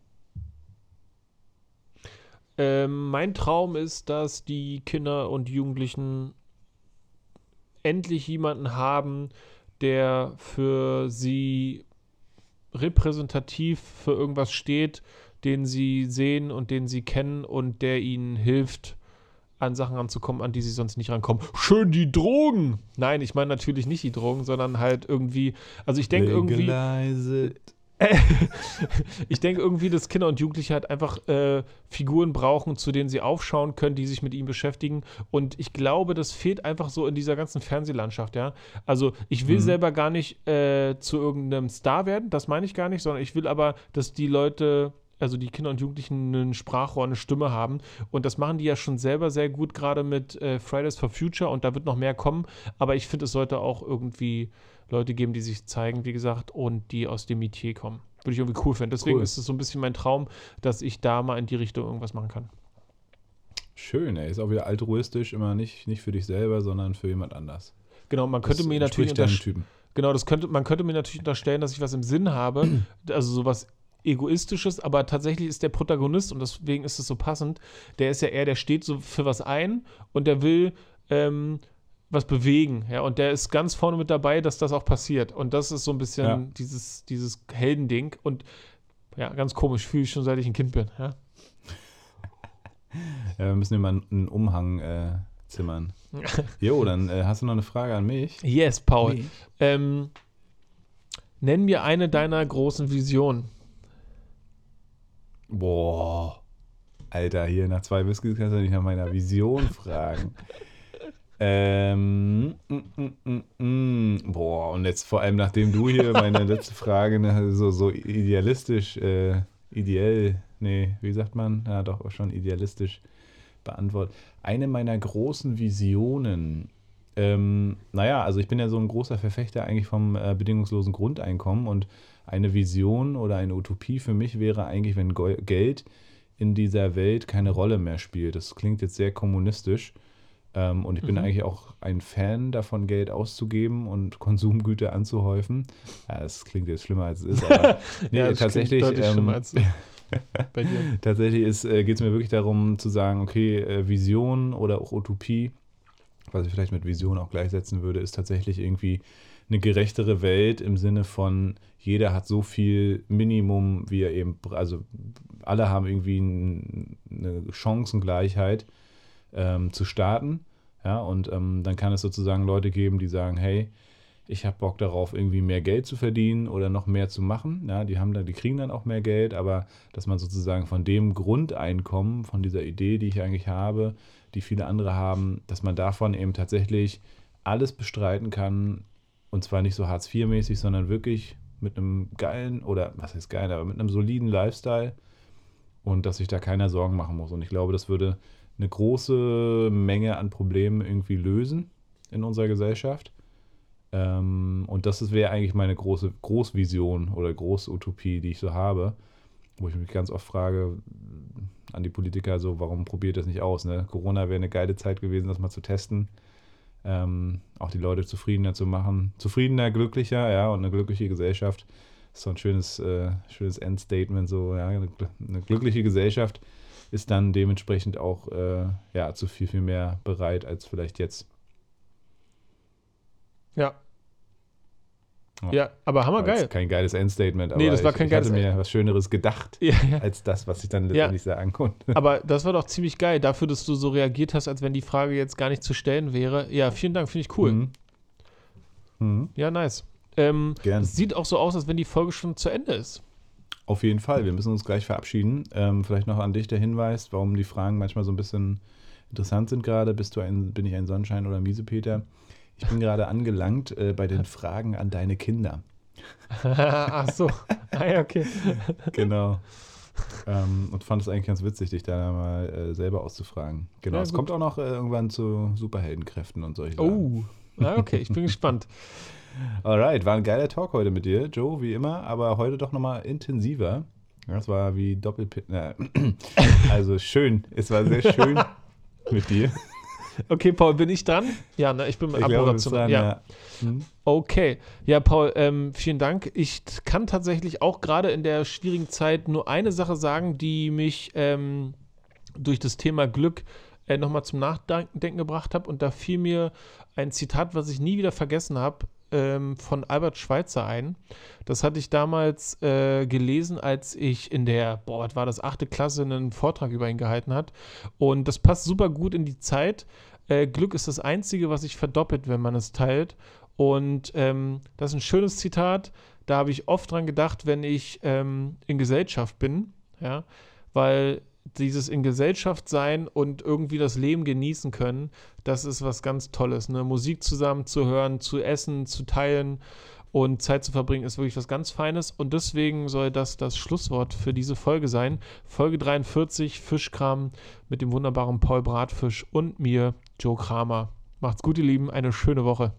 Ähm, mein Traum ist, dass die Kinder und Jugendlichen endlich jemanden haben, der für sie repräsentativ für irgendwas steht, den sie sehen und den sie kennen und der ihnen hilft, an Sachen ranzukommen, an die sie sonst nicht rankommen. Schön die Drogen! Nein, ich meine natürlich nicht die Drogen, sondern halt irgendwie, also ich denke irgendwie. Ich denke irgendwie, dass Kinder und Jugendliche halt einfach äh, Figuren brauchen, zu denen sie aufschauen können, die sich mit ihnen beschäftigen. Und ich glaube, das fehlt einfach so in dieser ganzen Fernsehlandschaft, ja. Also ich will Mhm. selber gar nicht äh, zu irgendeinem Star werden, das meine ich gar nicht, sondern ich will aber, dass die Leute, also die Kinder und Jugendlichen, ein Sprachrohr, eine Stimme haben. Und das machen die ja schon selber sehr gut, gerade mit äh, Fridays for Future und da wird noch mehr kommen. Aber ich finde, es sollte auch irgendwie Leute geben, die sich zeigen, wie gesagt, und die aus dem Metier kommen. Würde ich irgendwie cool finden. Deswegen Cool. ist es so ein bisschen mein Traum, dass ich da mal in die Richtung irgendwas machen kann. Schön, ey. Ist auch wieder altruistisch, immer nicht, nicht für dich selber, sondern für jemand anders. Genau, man könnte Das mir natürlich Typen. genau, das könnte, man könnte mir natürlich unterstellen, dass ich was im Sinn habe, also sowas egoistisches, aber tatsächlich ist der Protagonist und deswegen ist es so passend. Der ist ja eher, der steht so für was ein und der will ähm, was bewegen, ja, und der ist ganz vorne mit dabei, dass das auch passiert. Und das ist so ein bisschen Ja. dieses, dieses Heldending und ja, ganz komisch, fühle ich schon seit ich ein Kind bin, ja. Ja, wir müssen immer einen- Umhang äh, zimmern. Jo, dann äh, hast du noch eine Frage an mich? Yes, Paul. Mich? Ähm, nenn mir eine deiner großen Visionen. Boah. Alter, hier nach zwei Whiskys kannst du nicht nach meiner Vision fragen. ähm, mm, mm, mm, mm. Boah, und jetzt vor allem, nachdem du hier meine letzte Frage ne, so, so idealistisch, äh, ideell, nee, wie sagt man? Ja, doch, schon idealistisch beantwortet. Eine meiner großen Visionen, ähm, naja, also ich bin ja so ein großer Verfechter eigentlich vom äh, bedingungslosen Grundeinkommen und eine Vision oder eine Utopie für mich wäre eigentlich, wenn Geld in dieser Welt keine Rolle mehr spielt. Das klingt jetzt sehr kommunistisch, Ähm, und ich bin Mhm. eigentlich auch ein Fan davon, Geld auszugeben und Konsumgüter anzuhäufen. Ja, das klingt jetzt schlimmer, als es ist, aber nee, Ja, tatsächlich. ähm, bei dir. Tatsächlich äh, geht es mir wirklich darum zu sagen, okay, äh, Vision oder auch Utopie, was ich vielleicht mit Vision auch gleichsetzen würde, ist tatsächlich irgendwie eine gerechtere Welt im Sinne von, jeder hat so viel Minimum, wie er eben, also alle haben irgendwie ein, eine Chancengleichheit ähm, zu starten. Ja, und ähm, dann kann es sozusagen Leute geben, die sagen, hey, ich habe Bock darauf, irgendwie mehr Geld zu verdienen oder noch mehr zu machen. Ja, die haben dann, die kriegen dann auch mehr Geld, aber dass man sozusagen von dem Grundeinkommen, von dieser Idee, die ich eigentlich habe, die viele andere haben, dass man davon eben tatsächlich alles bestreiten kann. Und zwar nicht so Hartz IV-mäßig, sondern wirklich mit einem geilen oder was heißt geil, aber mit einem soliden Lifestyle und dass sich da keiner Sorgen machen muss. Und ich glaube, das würde eine große Menge an Problemen irgendwie lösen in unserer Gesellschaft. Ähm, und das wäre eigentlich meine große Großvision oder Großutopie, die ich so habe, wo ich mich ganz oft frage an die Politiker so, warum probiert das nicht aus? Ne? Corona wäre eine geile Zeit gewesen, das mal zu testen. Ähm, auch die Leute zufriedener zu machen. Zufriedener, glücklicher, ja, und eine glückliche Gesellschaft ist so ein schönes, äh, schönes Endstatement, so, ja, eine, eine glückliche Gesellschaft ist dann dementsprechend auch äh, ja, zu viel, viel mehr bereit als vielleicht jetzt. Ja. Ja. Ja, aber hammergeil. Jetzt Kein geiles Endstatement, aber Nee, das war ich, kein ich hatte geiles mir was Schöneres gedacht Ja, ja. als das, was ich dann letztendlich sagen konnte. Aber das war doch ziemlich geil, dafür, dass du so reagiert hast, als wenn die Frage jetzt gar nicht zu stellen wäre. Ja, vielen Dank, finde ich cool. Mhm. Mhm. Ja, nice. Ähm, Gern. es sieht auch so aus, als wenn die Folge schon zu Ende ist. Auf jeden Fall. Wir müssen uns gleich verabschieden. Ähm, vielleicht noch an dich der Hinweis, warum die Fragen manchmal so ein bisschen interessant sind gerade. Bist du ein, bin ich ein Sonnenschein oder Miesepeter? Ich bin gerade angelangt äh, bei den Fragen an deine Kinder. Ach so. Ah, ja, okay. Genau. ähm, und fand es eigentlich ganz witzig, dich da mal äh, selber auszufragen. Genau. Ja, es kommt auch noch äh, irgendwann zu Superheldenkräften und solche Sachen. Oh. Ah, okay, ich bin gespannt. Alright, war ein geiler Talk heute mit dir, Joe, wie immer, aber heute doch nochmal intensiver. Das war wie Doppelpit. Also schön. Es war sehr schön mit dir. Okay, Paul, bin ich dran? Ja, ne, ich bin mit Abmoderation. ja. ja. Hm? Okay. Ja, Paul, ähm, vielen Dank. Ich kann tatsächlich auch gerade in der schwierigen Zeit nur eine Sache sagen, die mich ähm, durch das Thema Glück äh, nochmal zum Nachdenken gebracht hat. Und da fiel mir ein Zitat, was ich nie wieder vergessen habe, ähm, von Albert Schweitzer ein. Das hatte ich damals äh, gelesen, als ich in der, boah, was war das, achte Klasse einen Vortrag über ihn gehalten hat. Und das passt super gut in die Zeit. Äh, Glück ist das Einzige, was sich verdoppelt, wenn man es teilt. Und ähm, das ist ein schönes Zitat. Da habe ich oft dran gedacht, wenn ich ähm, in Gesellschaft bin, ja, weil dieses in Gesellschaft sein und irgendwie das Leben genießen können, das ist was ganz Tolles. Ne? Musik zusammen zu hören, zu essen, zu teilen und Zeit zu verbringen, ist wirklich was ganz Feines. Und deswegen soll das das Schlusswort für diese Folge sein. Folge 43, Fischkram mit dem wunderbaren Paul Bratfisch und mir, Joe Kramer. Macht's gut, ihr Lieben, eine schöne Woche.